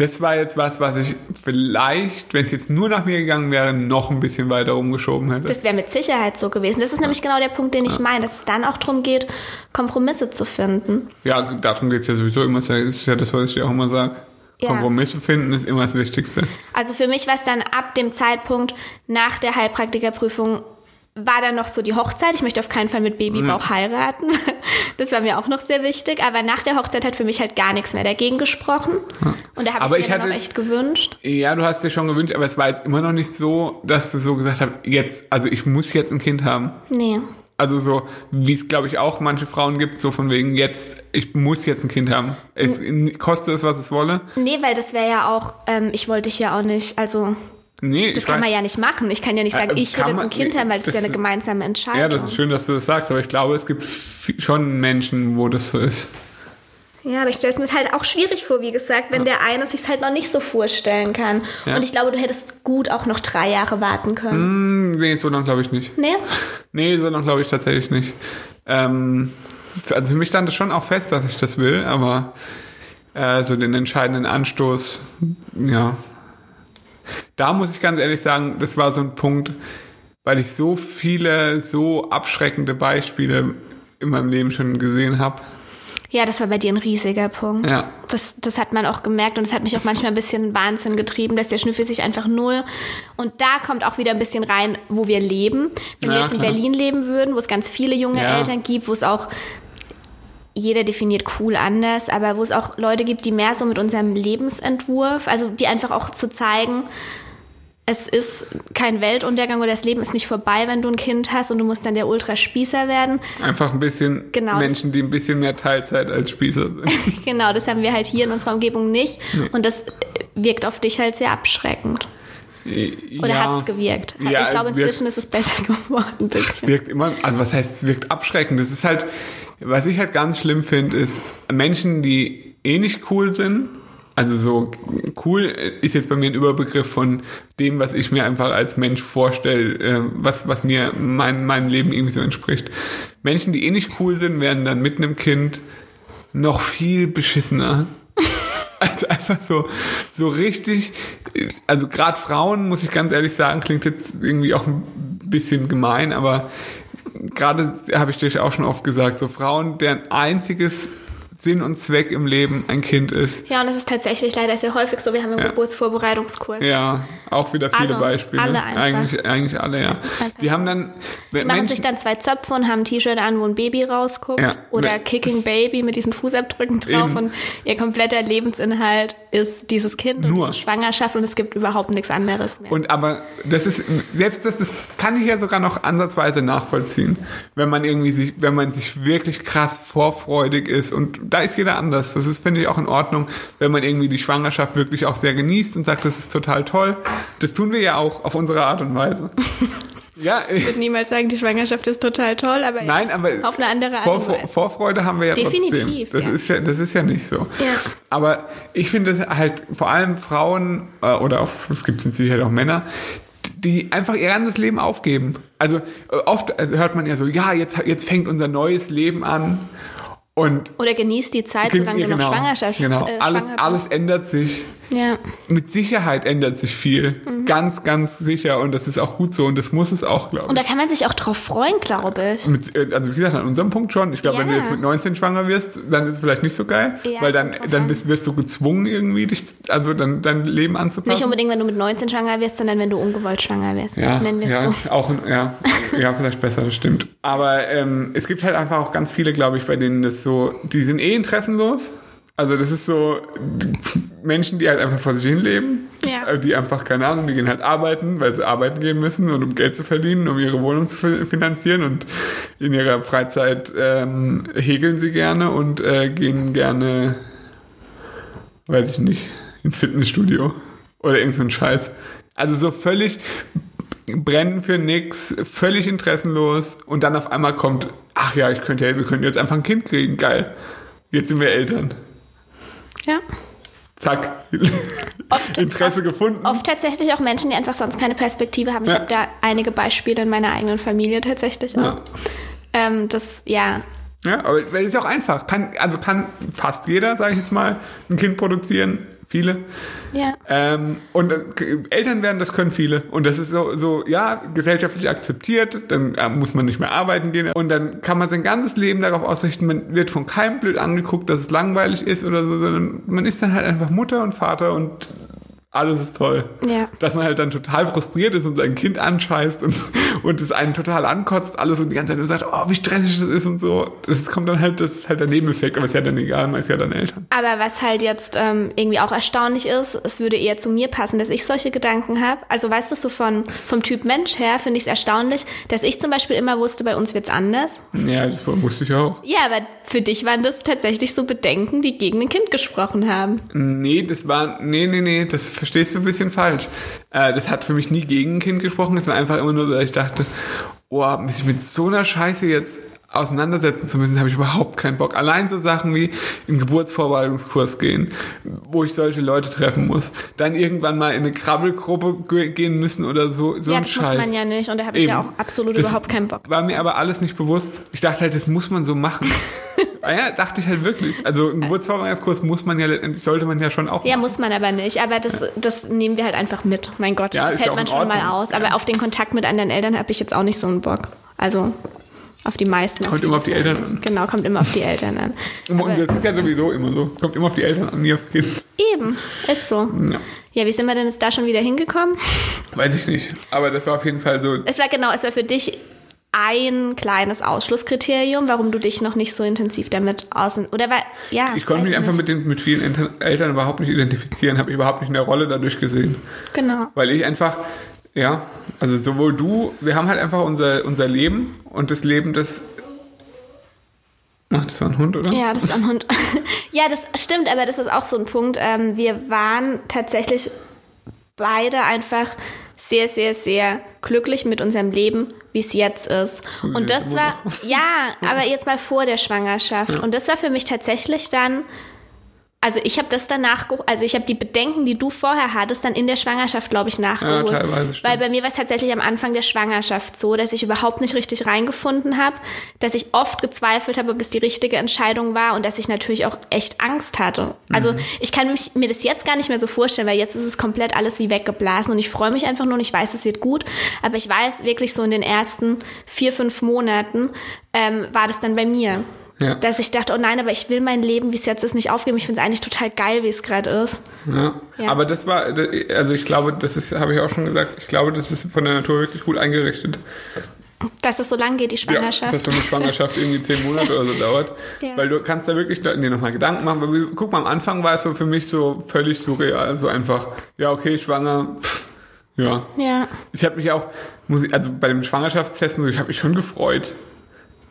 das war jetzt was, was ich vielleicht, wenn es jetzt nur nach mir gegangen wäre, noch ein bisschen weiter rumgeschoben hätte. Das wäre mit Sicherheit so gewesen. Das ist nämlich genau der Punkt, den ich meine, dass es dann auch darum geht, Kompromisse zu finden. ja, darum geht's ja sowieso immer. Das ist ja das, was ich dir auch immer sage. Ja. Kompromisse finden ist immer das Wichtigste. Also für mich war es dann ab dem Zeitpunkt nach der Heilpraktikerprüfung war dann noch so die Hochzeit. Ich möchte auf keinen Fall mit Babybauch heiraten. Das war mir auch noch sehr wichtig. Aber nach der Hochzeit hat für mich halt gar nichts mehr dagegen gesprochen. Und da habe ich mir dann auch echt gewünscht. Ja, du hast dir schon gewünscht, aber es war jetzt immer noch nicht so, dass du so gesagt hast, jetzt, also ich muss jetzt ein Kind haben. Nee. Also so, wie es glaube ich auch manche Frauen gibt, so von wegen jetzt, ich muss jetzt ein Kind haben. Es koste es, was es wolle. Nee, weil das wäre ja auch, ähm, ich wollte dich ja auch nicht, also Nee, das ich kann man ja nicht machen. Ich kann ja nicht sagen, Äh, ich will jetzt man- ein Kind haben, weil das, das ist ja eine gemeinsame Entscheidung. Ja, das ist schön, dass du das sagst, aber ich glaube, es gibt schon Menschen, wo das so ist. Ja, aber ich stelle es mir halt auch schwierig vor, wie gesagt, wenn der eine sich halt noch nicht so vorstellen kann. Ja. Und ich glaube, du hättest gut auch noch drei Jahre warten können. Hm, nee, so lang glaube ich nicht. Nee? Nee, so lang glaube ich tatsächlich nicht. Ähm, für- also für mich stand es schon auch fest, dass ich das will, aber äh, so den entscheidenden Anstoß, ja. Da muss ich ganz ehrlich sagen, das war so ein Punkt, weil ich so viele, so abschreckende Beispiele in meinem Leben schon gesehen habe. Ja, das war bei dir ein riesiger Punkt. Ja. Das, das hat man auch gemerkt und das hat mich auch manchmal ein bisschen in Wahnsinn getrieben, dass der Schnüffel sich einfach null. Und da kommt auch wieder ein bisschen rein, wo wir leben. Wenn wir Ja, jetzt in klar. Berlin leben würden, wo es ganz viele junge Ja. Eltern gibt, wo es auch jeder definiert cool anders, aber wo es auch Leute gibt, die mehr so mit unserem Lebensentwurf, also die einfach auch zu zeigen, es ist kein Weltuntergang oder das Leben ist nicht vorbei, wenn du ein Kind hast und du musst dann der Ultraspießer werden. Einfach ein bisschen Genau, Menschen, die ein bisschen mehr Teilzeit als Spießer sind. Genau, das haben wir halt hier in unserer Umgebung nicht. Und das wirkt auf dich halt sehr abschreckend. Oder ja, hat es gewirkt? Ja, ich glaube, wirkt- inzwischen ist es besser geworden. Ein Es wirkt immer, also was heißt, es wirkt abschreckend? Das ist halt, was ich halt ganz schlimm finde, ist Menschen, die eh nicht cool sind. Also so cool ist jetzt bei mir ein Überbegriff von dem, was ich mir einfach als Mensch vorstelle, äh, was, was mir mein, meinem Leben irgendwie so entspricht. Menschen, die eh nicht cool sind, werden dann mit einem Kind noch viel beschissener. Also einfach so, so richtig, also gerade Frauen, muss ich ganz ehrlich sagen, klingt jetzt irgendwie auch ein bisschen gemein, aber gerade habe ich dir auch schon oft gesagt, so Frauen, deren einziges Sinn und Zweck im Leben ein Kind ist. Ja, und es ist tatsächlich leider sehr häufig so. Wir haben einen Ja. Geburtsvorbereitungskurs. Ja, auch wieder viele Alle. Beispiele. Alle einfach. Eigentlich, eigentlich alle, ja. Die haben dann, Die machen sich dann zwei Zöpfe und haben ein T-Shirt an, wo ein Baby rausguckt. Ja. Oder Ne- Kicking Baby mit diesen Fußabdrücken drauf. Eben. Und ihr kompletter Lebensinhalt ist dieses Kind und Nur. diese Schwangerschaft und es gibt überhaupt nichts anderes mehr. Und aber das ist selbst das, das kann ich ja sogar noch ansatzweise nachvollziehen, wenn man irgendwie sich, wenn man sich wirklich krass vorfreudig ist und da ist jeder anders. Das ist finde ich auch in Ordnung, wenn man irgendwie die Schwangerschaft wirklich auch sehr genießt und sagt, das ist total toll. Das tun wir ja auch auf unsere Art und Weise. ja, ich würde niemals sagen, die Schwangerschaft ist total toll, aber Nein, aber auf eine andere Art und Weise. Vorfreude haben wir ja Definitiv, trotzdem. Das ja. ist ja, das ist ja nicht so. Ja. Aber ich finde es halt vor allem Frauen äh, oder auch es gibt mit Sicherheit auch Männer, die einfach ihr ganzes Leben aufgeben. Also äh, oft äh, hört man ja so, ja jetzt jetzt fängt unser neues Leben an und Oder genießt die Zeit, solange ja, du noch Schwangerschaft genau äh, alles schwanger alles bist. ändert sich. Ja. Mit Sicherheit ändert sich viel, Mhm. ganz ganz sicher und das ist auch gut so und das muss es auch, glaube ich. Und da kann man sich auch drauf freuen, glaube ich. Mit, äh, also wie gesagt, an unserem Punkt schon. Ich glaube, wenn du Ja. jetzt mit 19 schwanger wirst, dann ist es vielleicht nicht so geil, Ja, weil dann, dann an. bist, wirst du gezwungen, irgendwie dich, also dann dein Leben anzupassen. Nicht unbedingt, wenn du mit 19 schwanger wirst, sondern wenn du ungewollt schwanger wirst. ja, Nennen wir es ja, so. auch, ja, ja, vielleicht besser, das stimmt. Aber ähm, es gibt halt einfach auch ganz viele, glaube ich, bei denen das so, die sind eh interessenlos. Also das ist so Menschen, die halt einfach vor sich hin leben, Ja. äh, die einfach, keine Ahnung, die gehen halt arbeiten, weil sie arbeiten gehen müssen und um Geld zu verdienen, um ihre Wohnung zu fi- finanzieren und in ihrer Freizeit ähm, häkeln sie gerne und äh, gehen gerne, weiß ich nicht, ins Fitnessstudio oder irgend so ein Scheiß. Also so völlig brennen für nix, völlig interessenlos und dann auf einmal kommt, ach ja, ich könnte, wir könnten jetzt einfach ein Kind kriegen, geil. Jetzt sind wir Eltern. Ja. Zack. Oft, Interesse oft, gefunden. Oft tatsächlich auch Menschen, die einfach sonst keine Perspektive haben. Ich Ja. habe da einige Beispiele in meiner eigenen Familie tatsächlich auch. Ja. Ähm, das, ja, Ja, aber weil es ist ja auch einfach. Kann, also kann fast jeder, sage ich jetzt mal, ein Kind produzieren. Viele. ja. Ähm, und äh, Eltern werden, das können viele. Und das ist so, so ja, gesellschaftlich akzeptiert. Dann äh, muss man nicht mehr arbeiten gehen. Und dann kann man sein ganzes Leben darauf ausrichten, man wird von keinem blöd angeguckt, dass es langweilig ist oder so, sondern man ist dann halt einfach Mutter und Vater und alles ist toll. Ja. Dass man halt dann total frustriert ist und sein Kind anscheißt und, und es einen total ankotzt, alles und die ganze Zeit nur sagt, oh, wie stressig das ist und so. Das kommt dann halt, das ist halt der Nebeneffekt, aber ist ja dann egal, man ist ja dann Eltern. Aber was halt jetzt ähm, irgendwie auch erstaunlich ist, es würde eher zu mir passen, dass ich solche Gedanken habe. Also weißt du, so von, vom Typ Mensch her finde ich es erstaunlich, dass ich zum Beispiel immer wusste, bei uns wird's anders. Ja, das wusste ich auch. Ja, aber für dich waren das tatsächlich so Bedenken, die gegen ein Kind gesprochen haben. Nee, das war, nee, nee, nee, das verstehst du ein bisschen falsch. Äh, das hat für mich nie gegen ein Kind gesprochen, es war einfach immer nur so, dass ich dachte, oh, mich mit so einer Scheiße jetzt auseinandersetzen zu müssen, habe ich überhaupt keinen Bock. Allein so Sachen wie in Geburtsvorbereitungskurs gehen, wo ich solche Leute treffen muss, dann irgendwann mal in eine Krabbelgruppe ge- gehen müssen oder so, so ja, ein das Scheiß. muss man ja nicht und da habe ich ja Eben. auch absolut Das überhaupt keinen Bock. War mir aber alles nicht bewusst. Ich dachte halt, das muss man so machen. Ah ja, dachte ich halt wirklich. Also einen Geburtsvorbereitungskurs muss man ja letztendlich, sollte man ja schon auch Ja, muss man aber nicht. Aber das, das nehmen wir halt einfach mit. Mein Gott, Ja, das ist ja man schon mal aus. Aber auf den Kontakt mit anderen Eltern habe ich jetzt auch nicht so einen Bock. Also auf die meisten. Kommt jeden immer auf die Eltern an. Genau, kommt immer auf die Eltern an. Und Aber das ist ja sowieso immer so. Es kommt immer auf die Eltern an, nie aufs Kind. eben, ist so. Ja. Ja, wie sind wir denn jetzt da schon wieder hingekommen? Weiß ich nicht. Aber das war auf jeden Fall so. Es war genau, es war für dich ein kleines Ausschlusskriterium, warum du dich noch nicht so intensiv damit außen oder weil ja Ich konnte mich einfach nicht. mit, den, mit vielen Eltern, Eltern überhaupt nicht identifizieren, habe ich überhaupt nicht eine Rolle dadurch gesehen. genau Weil ich einfach, ja, also sowohl du, wir haben halt einfach unser, unser Leben und das Leben des. Ach, das war ein Hund, oder? Ja, das war ein Hund. ja, das stimmt, aber das ist auch so ein Punkt. Ähm, wir waren tatsächlich beide einfach sehr, sehr, sehr glücklich mit unserem Leben, wie es jetzt ist. Und jetzt das war, noch. Ja, aber jetzt mal vor der Schwangerschaft. Und das war für mich tatsächlich dann, also ich habe das danach, also ich habe die Bedenken, die du vorher hattest, dann in der Schwangerschaft, glaube ich, nachgeholt. Ja, teilweise stimmt. Weil bei mir war es tatsächlich am Anfang der Schwangerschaft so, dass ich überhaupt nicht richtig reingefunden habe, dass ich oft gezweifelt habe, ob es die richtige Entscheidung war und dass ich natürlich auch echt Angst hatte. Also mhm. ich kann mich, mir das jetzt gar nicht mehr so vorstellen, weil jetzt ist es komplett alles wie weggeblasen und ich freue mich einfach nur und ich weiß, es wird gut. Aber ich weiß wirklich so in den ersten vier, fünf Monaten ähm, war das dann bei mir. Ja. Dass ich dachte, oh nein, aber ich will mein Leben, wie es jetzt ist, nicht aufgeben. Ich finde es eigentlich total geil, wie es gerade ist. Ja. ja. Aber das war, also ich glaube, das ist, habe ich auch schon gesagt, ich glaube, das ist von der Natur wirklich gut eingerichtet. Dass es so lang geht, die Schwangerschaft. Ja, dass so eine Schwangerschaft irgendwie zehn Monate oder so dauert. Ja. Weil du kannst da wirklich dir nochmal Gedanken machen. Weil, guck mal, am Anfang war es so für mich so völlig surreal. So einfach, ja, okay, schwanger, pff, ja. Ja. Ich habe mich auch, also bei dem Schwangerschaftstesten, ich habe mich schon gefreut.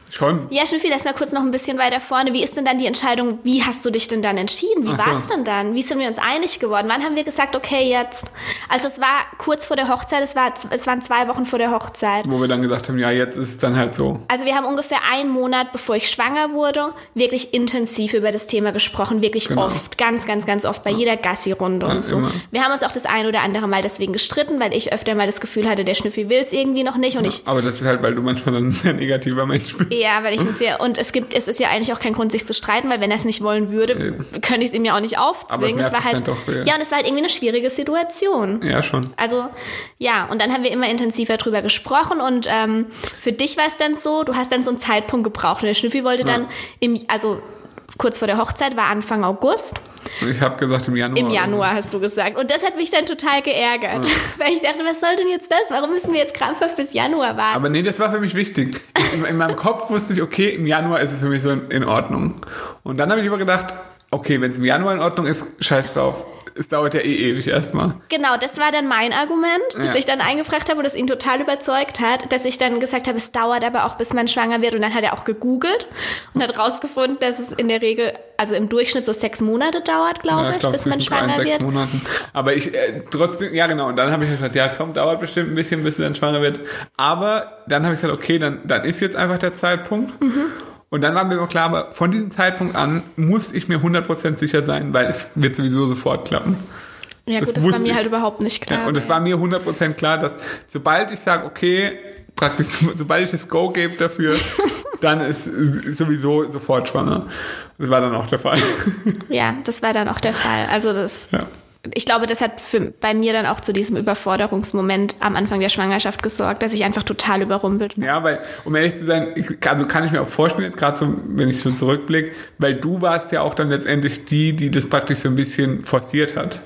Schon. Ja, Schnüffi, lass mal kurz noch ein bisschen weiter vorne. Wie ist denn dann die Entscheidung, wie hast du dich denn dann entschieden? Wie so. war es denn dann? Wie sind wir uns einig geworden? Wann haben wir gesagt, okay, jetzt? Also es war kurz vor der Hochzeit, es, war, es waren zwei Wochen vor der Hochzeit. Wo wir dann gesagt haben, ja, jetzt ist es dann halt so. Also wir haben ungefähr einen Monat, bevor ich schwanger wurde, wirklich intensiv über das Thema gesprochen. Wirklich genau. oft, ganz, ganz, ganz oft, bei ja. jeder Gassi-Runde ja, und so. Immer. Wir haben uns auch das ein oder andere Mal deswegen gestritten, weil ich öfter mal das Gefühl hatte, der Schnüffi will es irgendwie noch nicht. Und ja, ich, aber das ist halt, weil du manchmal ein sehr negativer Mensch bist. Ja, weil ich es ja, und es gibt, es ist ja eigentlich auch kein Grund, sich zu streiten, weil wenn er es nicht wollen würde, äh, könnte ich es ihm ja auch nicht aufzwingen. Es, es war halt, doch, ja. ja, und es war halt irgendwie eine schwierige Situation. Ja, schon. Also, ja, und dann haben wir immer intensiver drüber gesprochen und ähm, für dich war es dann so, du hast dann so einen Zeitpunkt gebraucht und der Schnüffi wollte ja. dann im, also kurz vor der Hochzeit war Anfang August. Ich habe gesagt im Januar. Im Januar hast du gesagt. Und das hat mich dann total geärgert. Ja. Weil ich dachte, was soll denn jetzt das? Warum müssen wir jetzt krampfhaft bis Januar warten? Aber nee, das war für mich wichtig. In, in meinem Kopf wusste ich, okay, im Januar ist es für mich so in Ordnung. Und dann habe ich aber gedacht, okay, wenn es im Januar in Ordnung ist, scheiß drauf es dauert ja eh ewig erstmal. Genau, das war dann mein Argument, ja. das ich dann eingebracht habe und das ihn total überzeugt hat, dass ich dann gesagt habe, es dauert aber auch, bis man schwanger wird. Und dann hat er auch gegoogelt und hat rausgefunden, dass es in der Regel, also im Durchschnitt so sechs Monate dauert, glaube ja, ich, glaub, bis man schwanger drei, wird. Monaten. Aber ich äh, trotzdem, ja genau, und dann habe ich gesagt, ja komm, dauert bestimmt ein bisschen, bis er dann schwanger wird. Aber dann habe ich gesagt, okay, dann, dann ist jetzt einfach der Zeitpunkt. Mhm. Und dann war mir klar, aber von diesem Zeitpunkt an muss ich mir 100% sicher sein, weil es wird sowieso sofort klappen. Ja das gut, das war mir ich. halt überhaupt nicht klar. Ja, und es war mir 100% klar, dass sobald ich sage, okay, praktisch, sobald ich das Go gebe dafür, dann ist sowieso sofort schwanger. Das war dann auch der Fall. Ja, das war dann auch der Fall. Also das ja ich glaube, das hat für, bei mir dann auch zu diesem Überforderungsmoment am Anfang der Schwangerschaft gesorgt, dass ich einfach total überrumpelt war. Ja, weil, um ehrlich zu sein, also kann ich mir auch vorstellen, jetzt gerade so, wenn ich so zurückblicke, weil du warst ja auch dann letztendlich die, die das praktisch so ein bisschen forciert hat.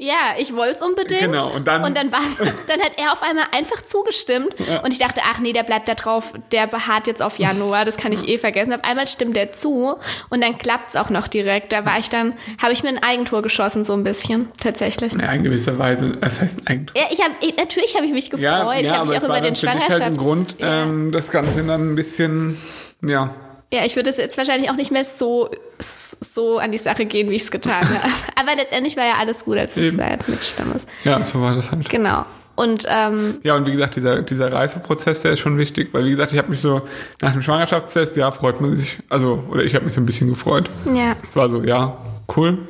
Ja, ich wollte es unbedingt. Genau, und dann. Und dann, war, dann hat er auf einmal einfach zugestimmt. Ja. Und ich dachte, ach nee, der bleibt da drauf, der beharrt jetzt auf Januar, das kann ich eh vergessen. Auf einmal stimmt der zu und dann klappt es auch noch direkt. Da war ich dann, habe ich mir ein Eigentor geschossen, so ein bisschen, tatsächlich. Ja, in gewisser Weise. Was heißt ein Eigentor? Ja, ich hab, natürlich habe ich mich gefreut. Ja, ja, ich habe mich auch über den Schwangerschafts... Halt ein Grund, ähm, das Ganze dann ein bisschen, ja, ja, ich würde es jetzt wahrscheinlich auch nicht mehr so, so an die Sache gehen, wie ich es getan habe. Aber letztendlich war ja alles gut, als es da jetzt mitgestimmt ist. Ja, so war das halt. Genau. Und ähm, ja, und wie gesagt, dieser, dieser Reifeprozess, der ist schon wichtig, weil wie gesagt, ich habe mich so nach dem Schwangerschaftstest, ja, freut man sich, also, oder ich habe mich so ein bisschen gefreut. Ja. Es war so, ja, cool.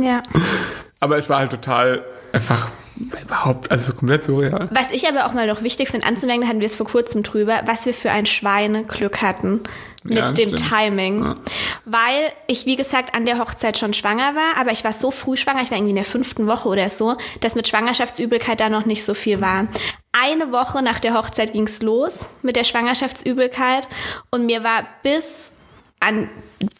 Ja. Aber es war halt total einfach überhaupt, also komplett surreal. Was ich aber auch mal noch wichtig finde anzumerken, da hatten wir es vor kurzem drüber, was wir für ein Schweineglück hatten mit ja, dem stimmt. Timing. Ja. Weil ich, wie gesagt, an der Hochzeit schon schwanger war, aber ich war so früh schwanger, ich war irgendwie in der fünften Woche oder so, dass mit Schwangerschaftsübelkeit da noch nicht so viel war. Eine Woche nach der Hochzeit ging's los mit der Schwangerschaftsübelkeit und mir war bis an,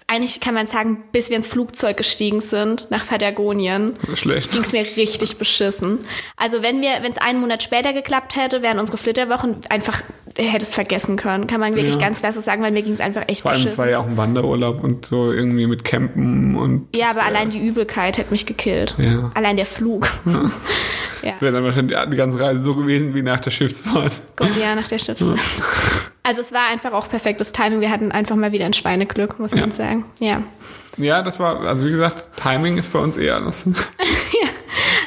eigentlich kann man sagen, bis wir ins Flugzeug gestiegen sind nach Patagonien, ging es mir richtig beschissen. Also wenn wir, wenn es einen Monat später geklappt hätte, wären unsere Flitterwochen einfach, hätte es vergessen können, kann man wirklich ja. ganz klar so sagen, weil mir ging es einfach echt Vor allem, beschissen. es war ja auch ein Wanderurlaub und so irgendwie mit Campen und. Ja, aber allein die Übelkeit hätte mich gekillt. Ja. Allein der Flug. Ja. ja. Das wäre dann wahrscheinlich die ganze Reise so gewesen wie nach der Schiffsfahrt. Gott, ja, nach der Schiffsfahrt. Also es war einfach auch perfektes Timing. Wir hatten einfach mal wieder ein Schweineglück, muss man sagen. Ja. Ja, das war, also wie gesagt, Timing ist bei uns eh alles. ja.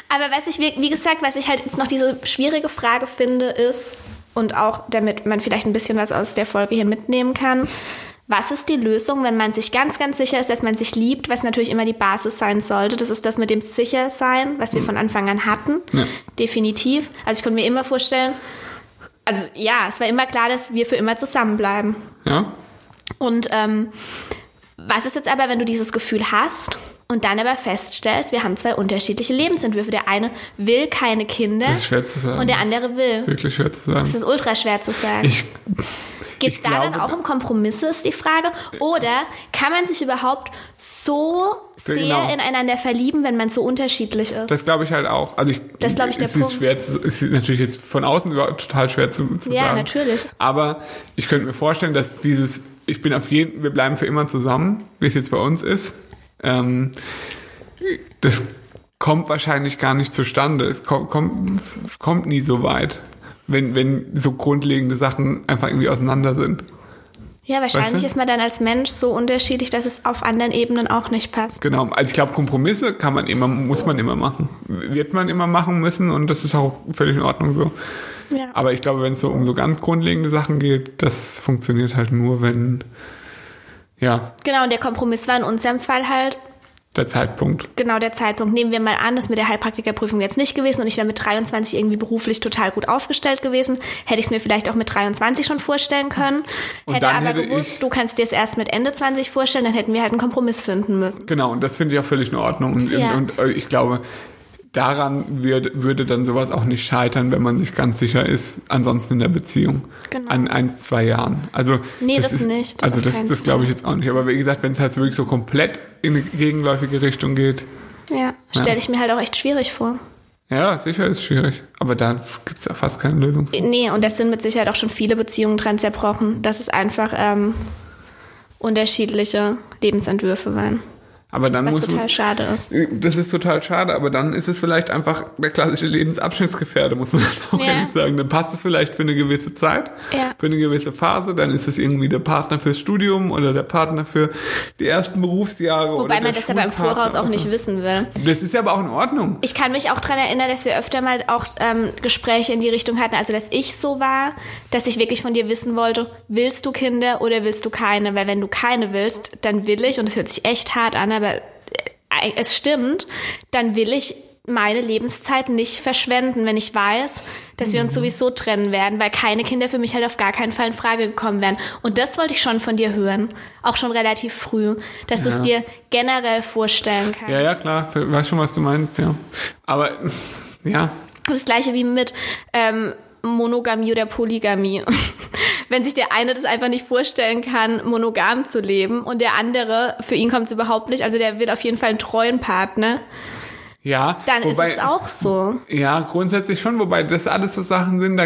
Aber was ich, wie gesagt, was ich halt jetzt noch diese schwierige Frage finde, ist, und auch damit man vielleicht ein bisschen was aus der Folge hier mitnehmen kann, was ist die Lösung, wenn man sich ganz, ganz sicher ist, dass man sich liebt, was natürlich immer die Basis sein sollte. Das ist das mit dem Sichersein, was wir von Anfang an hatten. Ja. Definitiv. Also ich konnte mir immer vorstellen, also ja, es war immer klar, dass wir für immer zusammenbleiben. Ja? Und ähm, was ist jetzt aber, wenn du dieses Gefühl hast und dann aber feststellst, wir haben zwei unterschiedliche Lebensentwürfe. Der eine will keine Kinder Das ist schwer zu sagen. und der andere will. Wirklich schwer zu sagen. Das ist ultra schwer zu sagen. Ich, Geht es da dann glaube- auch um Kompromisse, ist die Frage? Oder kann man sich überhaupt so sehr Genau. ineinander verlieben, wenn man so unterschiedlich ist? das glaube ich halt auch. Also ich, Das ist, glaub ich, der es ist Punkt. schwer zu, es ist natürlich jetzt von außen total schwer zu, zu Ja, sagen. natürlich. Aber ich könnte mir vorstellen, dass dieses, ich bin auf jeden, wir bleiben für immer zusammen, wie es jetzt bei uns ist, ähm, das kommt wahrscheinlich gar nicht zustande. Es kommt, kommt, kommt nie so weit, wenn, wenn so grundlegende Sachen einfach irgendwie auseinander sind. ja, wahrscheinlich Weißt du? ist man dann als Mensch so unterschiedlich, dass es auf anderen Ebenen auch nicht passt. Genau, also ich glaube, Kompromisse kann man immer, muss man immer machen. Wird man immer machen müssen und das ist auch völlig in Ordnung so. Ja. Aber ich glaube, wenn es so um so ganz grundlegende Sachen geht, das funktioniert halt nur, wenn, ja, Genau, und der Kompromiss war in unserem Fall halt der Zeitpunkt. genau der Zeitpunkt. Nehmen wir mal an, das mit der Heilpraktikerprüfung jetzt nicht gewesen und ich wäre mit 23 irgendwie beruflich total gut aufgestellt gewesen, hätte ich es mir vielleicht auch mit 23 schon vorstellen können. Und hätte aber hätte gewusst, du kannst dir es erst mit Ende 20 vorstellen, dann hätten wir halt einen Kompromiss finden müssen. Genau, und das finde ich auch völlig in Ordnung. Und, Ja. und, und ich glaube, daran wird, würde dann sowas auch nicht scheitern, wenn man sich ganz sicher ist, ansonsten in der Beziehung. Genau. An eins, zwei Jahren. Also, Nee, das ist, nicht, das also das, das glaube ich jetzt auch nicht. Aber wie gesagt, wenn es halt so wirklich so komplett in eine gegenläufige Richtung geht, Ja, stelle ich mir halt auch echt schwierig vor. ja, sicher ist schwierig. Aber da gibt es ja fast keine Lösung. für. Nee, und das sind mit Sicherheit auch schon viele Beziehungen dran zerbrochen, dass es einfach ähm, unterschiedliche Lebensentwürfe waren. Aber dann Was muss total schade ist. Das ist total schade, aber dann ist es vielleicht einfach der klassische Lebensabschnittsgefährde, muss man auch Ja. ehrlich sagen. Dann passt es vielleicht für eine gewisse Zeit, Ja. für eine gewisse Phase, dann ist es irgendwie der Partner fürs Studium oder der Partner für die ersten Berufsjahre. oder Wobei man das aber im Schulpartner Voraus auch so. nicht wissen will. Das ist ja aber auch in Ordnung. Ich kann mich auch daran erinnern, dass wir öfter mal auch ähm, Gespräche in die Richtung hatten, also dass ich so war, dass ich wirklich von dir wissen wollte, willst du Kinder oder willst du keine? Weil wenn du keine willst, dann will ich, und es hört sich echt hart an, aber äh, es stimmt, dann will ich meine Lebenszeit nicht verschwenden, wenn ich weiß, dass wir uns sowieso trennen werden, weil keine Kinder für mich halt auf gar keinen Fall in Frage gekommen wären. Und das wollte ich schon von dir hören, auch schon relativ früh, dass du es dir generell vorstellen kannst. Ja, ja, klar, ich weiß schon, was du meinst, ja. Aber, ja, Das gleiche wie mit ähm, Monogamie oder Polygamie. Wenn sich der eine das einfach nicht vorstellen kann, monogam zu leben und der andere, für ihn kommt es überhaupt nicht, also der will auf jeden Fall einen treuen Partner, ja. dann wobei, ist es auch so. Ja, grundsätzlich schon, wobei das alles so Sachen sind, da,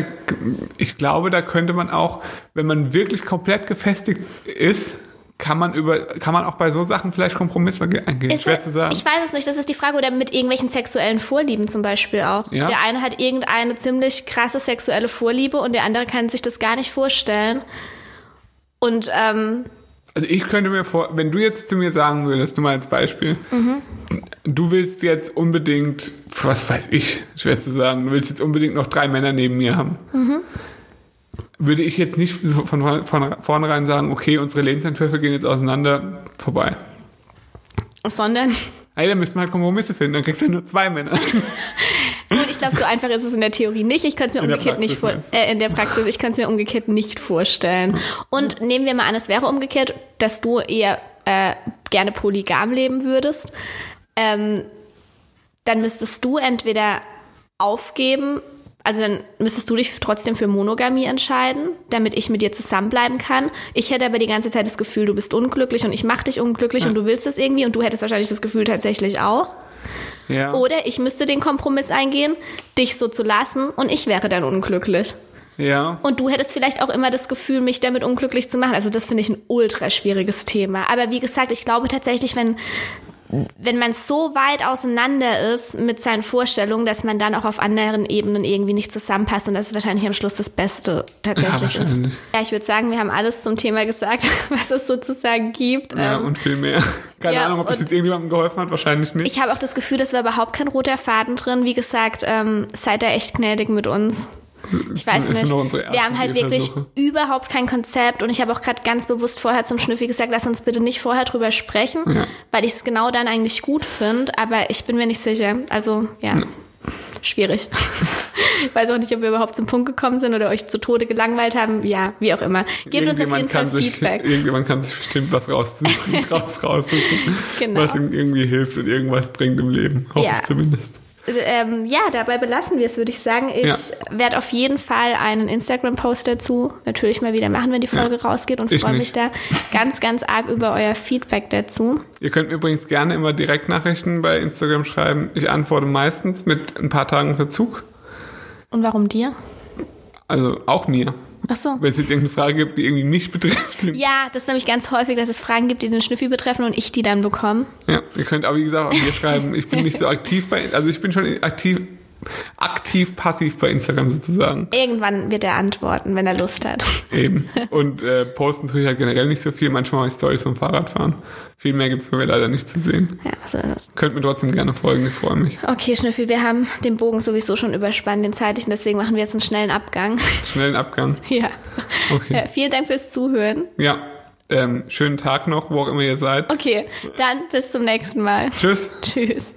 ich glaube, da könnte man auch, wenn man wirklich komplett gefestigt ist, kann man über, kann man auch bei so Sachen vielleicht Kompromisse ge- eingehen. Ist Schwer es- zu sagen. Ich weiß es nicht, das ist die Frage, oder mit irgendwelchen sexuellen Vorlieben zum Beispiel auch. Ja. Der eine hat irgendeine ziemlich krasse sexuelle Vorliebe und der andere kann sich das gar nicht vorstellen. Und ähm, Also ich könnte mir vor, wenn du jetzt zu mir sagen würdest, nur mal als Beispiel, Mhm. du willst jetzt unbedingt, was weiß ich, schwer zu sagen, du willst jetzt unbedingt noch drei Männer neben mir haben. Mhm. Würde ich jetzt nicht so von, von vornherein sagen, okay, unsere Lebensentwürfe gehen jetzt auseinander, vorbei. sondern Ey, dann müssten wir halt Kompromisse finden, dann kriegst du nur zwei Männer. Gut, ich glaube, so einfach ist es in der Theorie nicht. Ich könnte es mir In umgekehrt nicht äh, in der Praxis, ich könnte es mir umgekehrt nicht vorstellen. Und nehmen wir mal an, es wäre umgekehrt, dass du eher äh, gerne polygam leben würdest. Ähm, dann müsstest du entweder aufgeben, also dann müsstest du dich trotzdem für Monogamie entscheiden, damit ich mit dir zusammenbleiben kann. Ich hätte aber die ganze Zeit das Gefühl, du bist unglücklich und ich mache dich unglücklich und du willst es irgendwie und du hättest wahrscheinlich das Gefühl tatsächlich auch. Ja. Oder ich müsste den Kompromiss eingehen, dich so zu lassen und ich wäre dann unglücklich. ja. Und du hättest vielleicht auch immer das Gefühl, mich damit unglücklich zu machen. Also das finde ich ein ultra schwieriges Thema. Aber wie gesagt, ich glaube tatsächlich, wenn, wenn man so weit auseinander ist mit seinen Vorstellungen, dass man dann auch auf anderen Ebenen irgendwie nicht zusammenpasst. Und das ist wahrscheinlich am Schluss das Beste tatsächlich Ja, ist. Ja, ich würde sagen, wir haben alles zum Thema gesagt, was es sozusagen gibt. Ja, Ähm, und viel mehr. Keine ja, Ahnung, ob das jetzt irgendjemandem geholfen hat, wahrscheinlich nicht. Ich habe auch das Gefühl, es war überhaupt kein roter Faden drin. Wie gesagt, ähm, seid da echt gnädig mit uns. Ich weiß nicht. Wir haben halt wirklich überhaupt kein Konzept und ich habe auch gerade ganz bewusst vorher zum Schnüffi gesagt, lass uns bitte nicht vorher drüber sprechen, weil ich es genau dann eigentlich gut finde, aber ich bin mir nicht sicher. Also ja, schwierig. ich weiß auch nicht, ob wir überhaupt zum Punkt gekommen sind oder euch zu Tode gelangweilt haben. Ja, wie auch immer. Gebt uns auf jeden Fall sich, Feedback. Irgendjemand kann sich bestimmt was raussuchen, raus, raussuchen, Genau. was ihm irgendwie hilft und irgendwas bringt im Leben. Hoffe Ja. ich zumindest. Ähm, ja, dabei belassen wir es, würde ich sagen. Ich Ja. werde auf jeden Fall einen Instagram-Post dazu natürlich mal wieder machen, wenn die Folge rausgeht und freue mich da ganz, ganz arg über euer Feedback dazu. Ihr könnt mir übrigens gerne immer Direktnachrichten bei Instagram schreiben. Ich antworte meistens mit ein paar Tagen Verzug. Und warum dir? Also auch mir. Ach so. Wenn es jetzt irgendeine Frage gibt, die irgendwie mich betrifft. Ja, das ist nämlich ganz häufig, dass es Fragen gibt, die den Schnüffi betreffen und ich die dann bekomme. Ja, ihr könnt auch, wie gesagt, auch mir schreiben. Ich bin nicht so aktiv bei, also ich bin schon aktiv, aktiv passiv bei Instagram sozusagen. Irgendwann wird er antworten, wenn er Lust hat. Eben. Und äh, posten tue ich halt generell nicht so viel. Manchmal mache ich Stories vom Fahrradfahren. Viel mehr gibt's bei mir leider nicht zu sehen. Ja, so ist es. Könnt mir trotzdem gerne folgen, ich freue mich. Okay, Schnüffi, wir haben den Bogen sowieso schon überspannt, den zeitlichen, deswegen machen wir jetzt einen schnellen Abgang. Schnellen Abgang. ja. Okay. ja. Vielen Dank fürs Zuhören. Ja. Ähm, schönen Tag noch, wo auch immer ihr seid. Okay, dann bis zum nächsten Mal. Tschüss. Tschüss.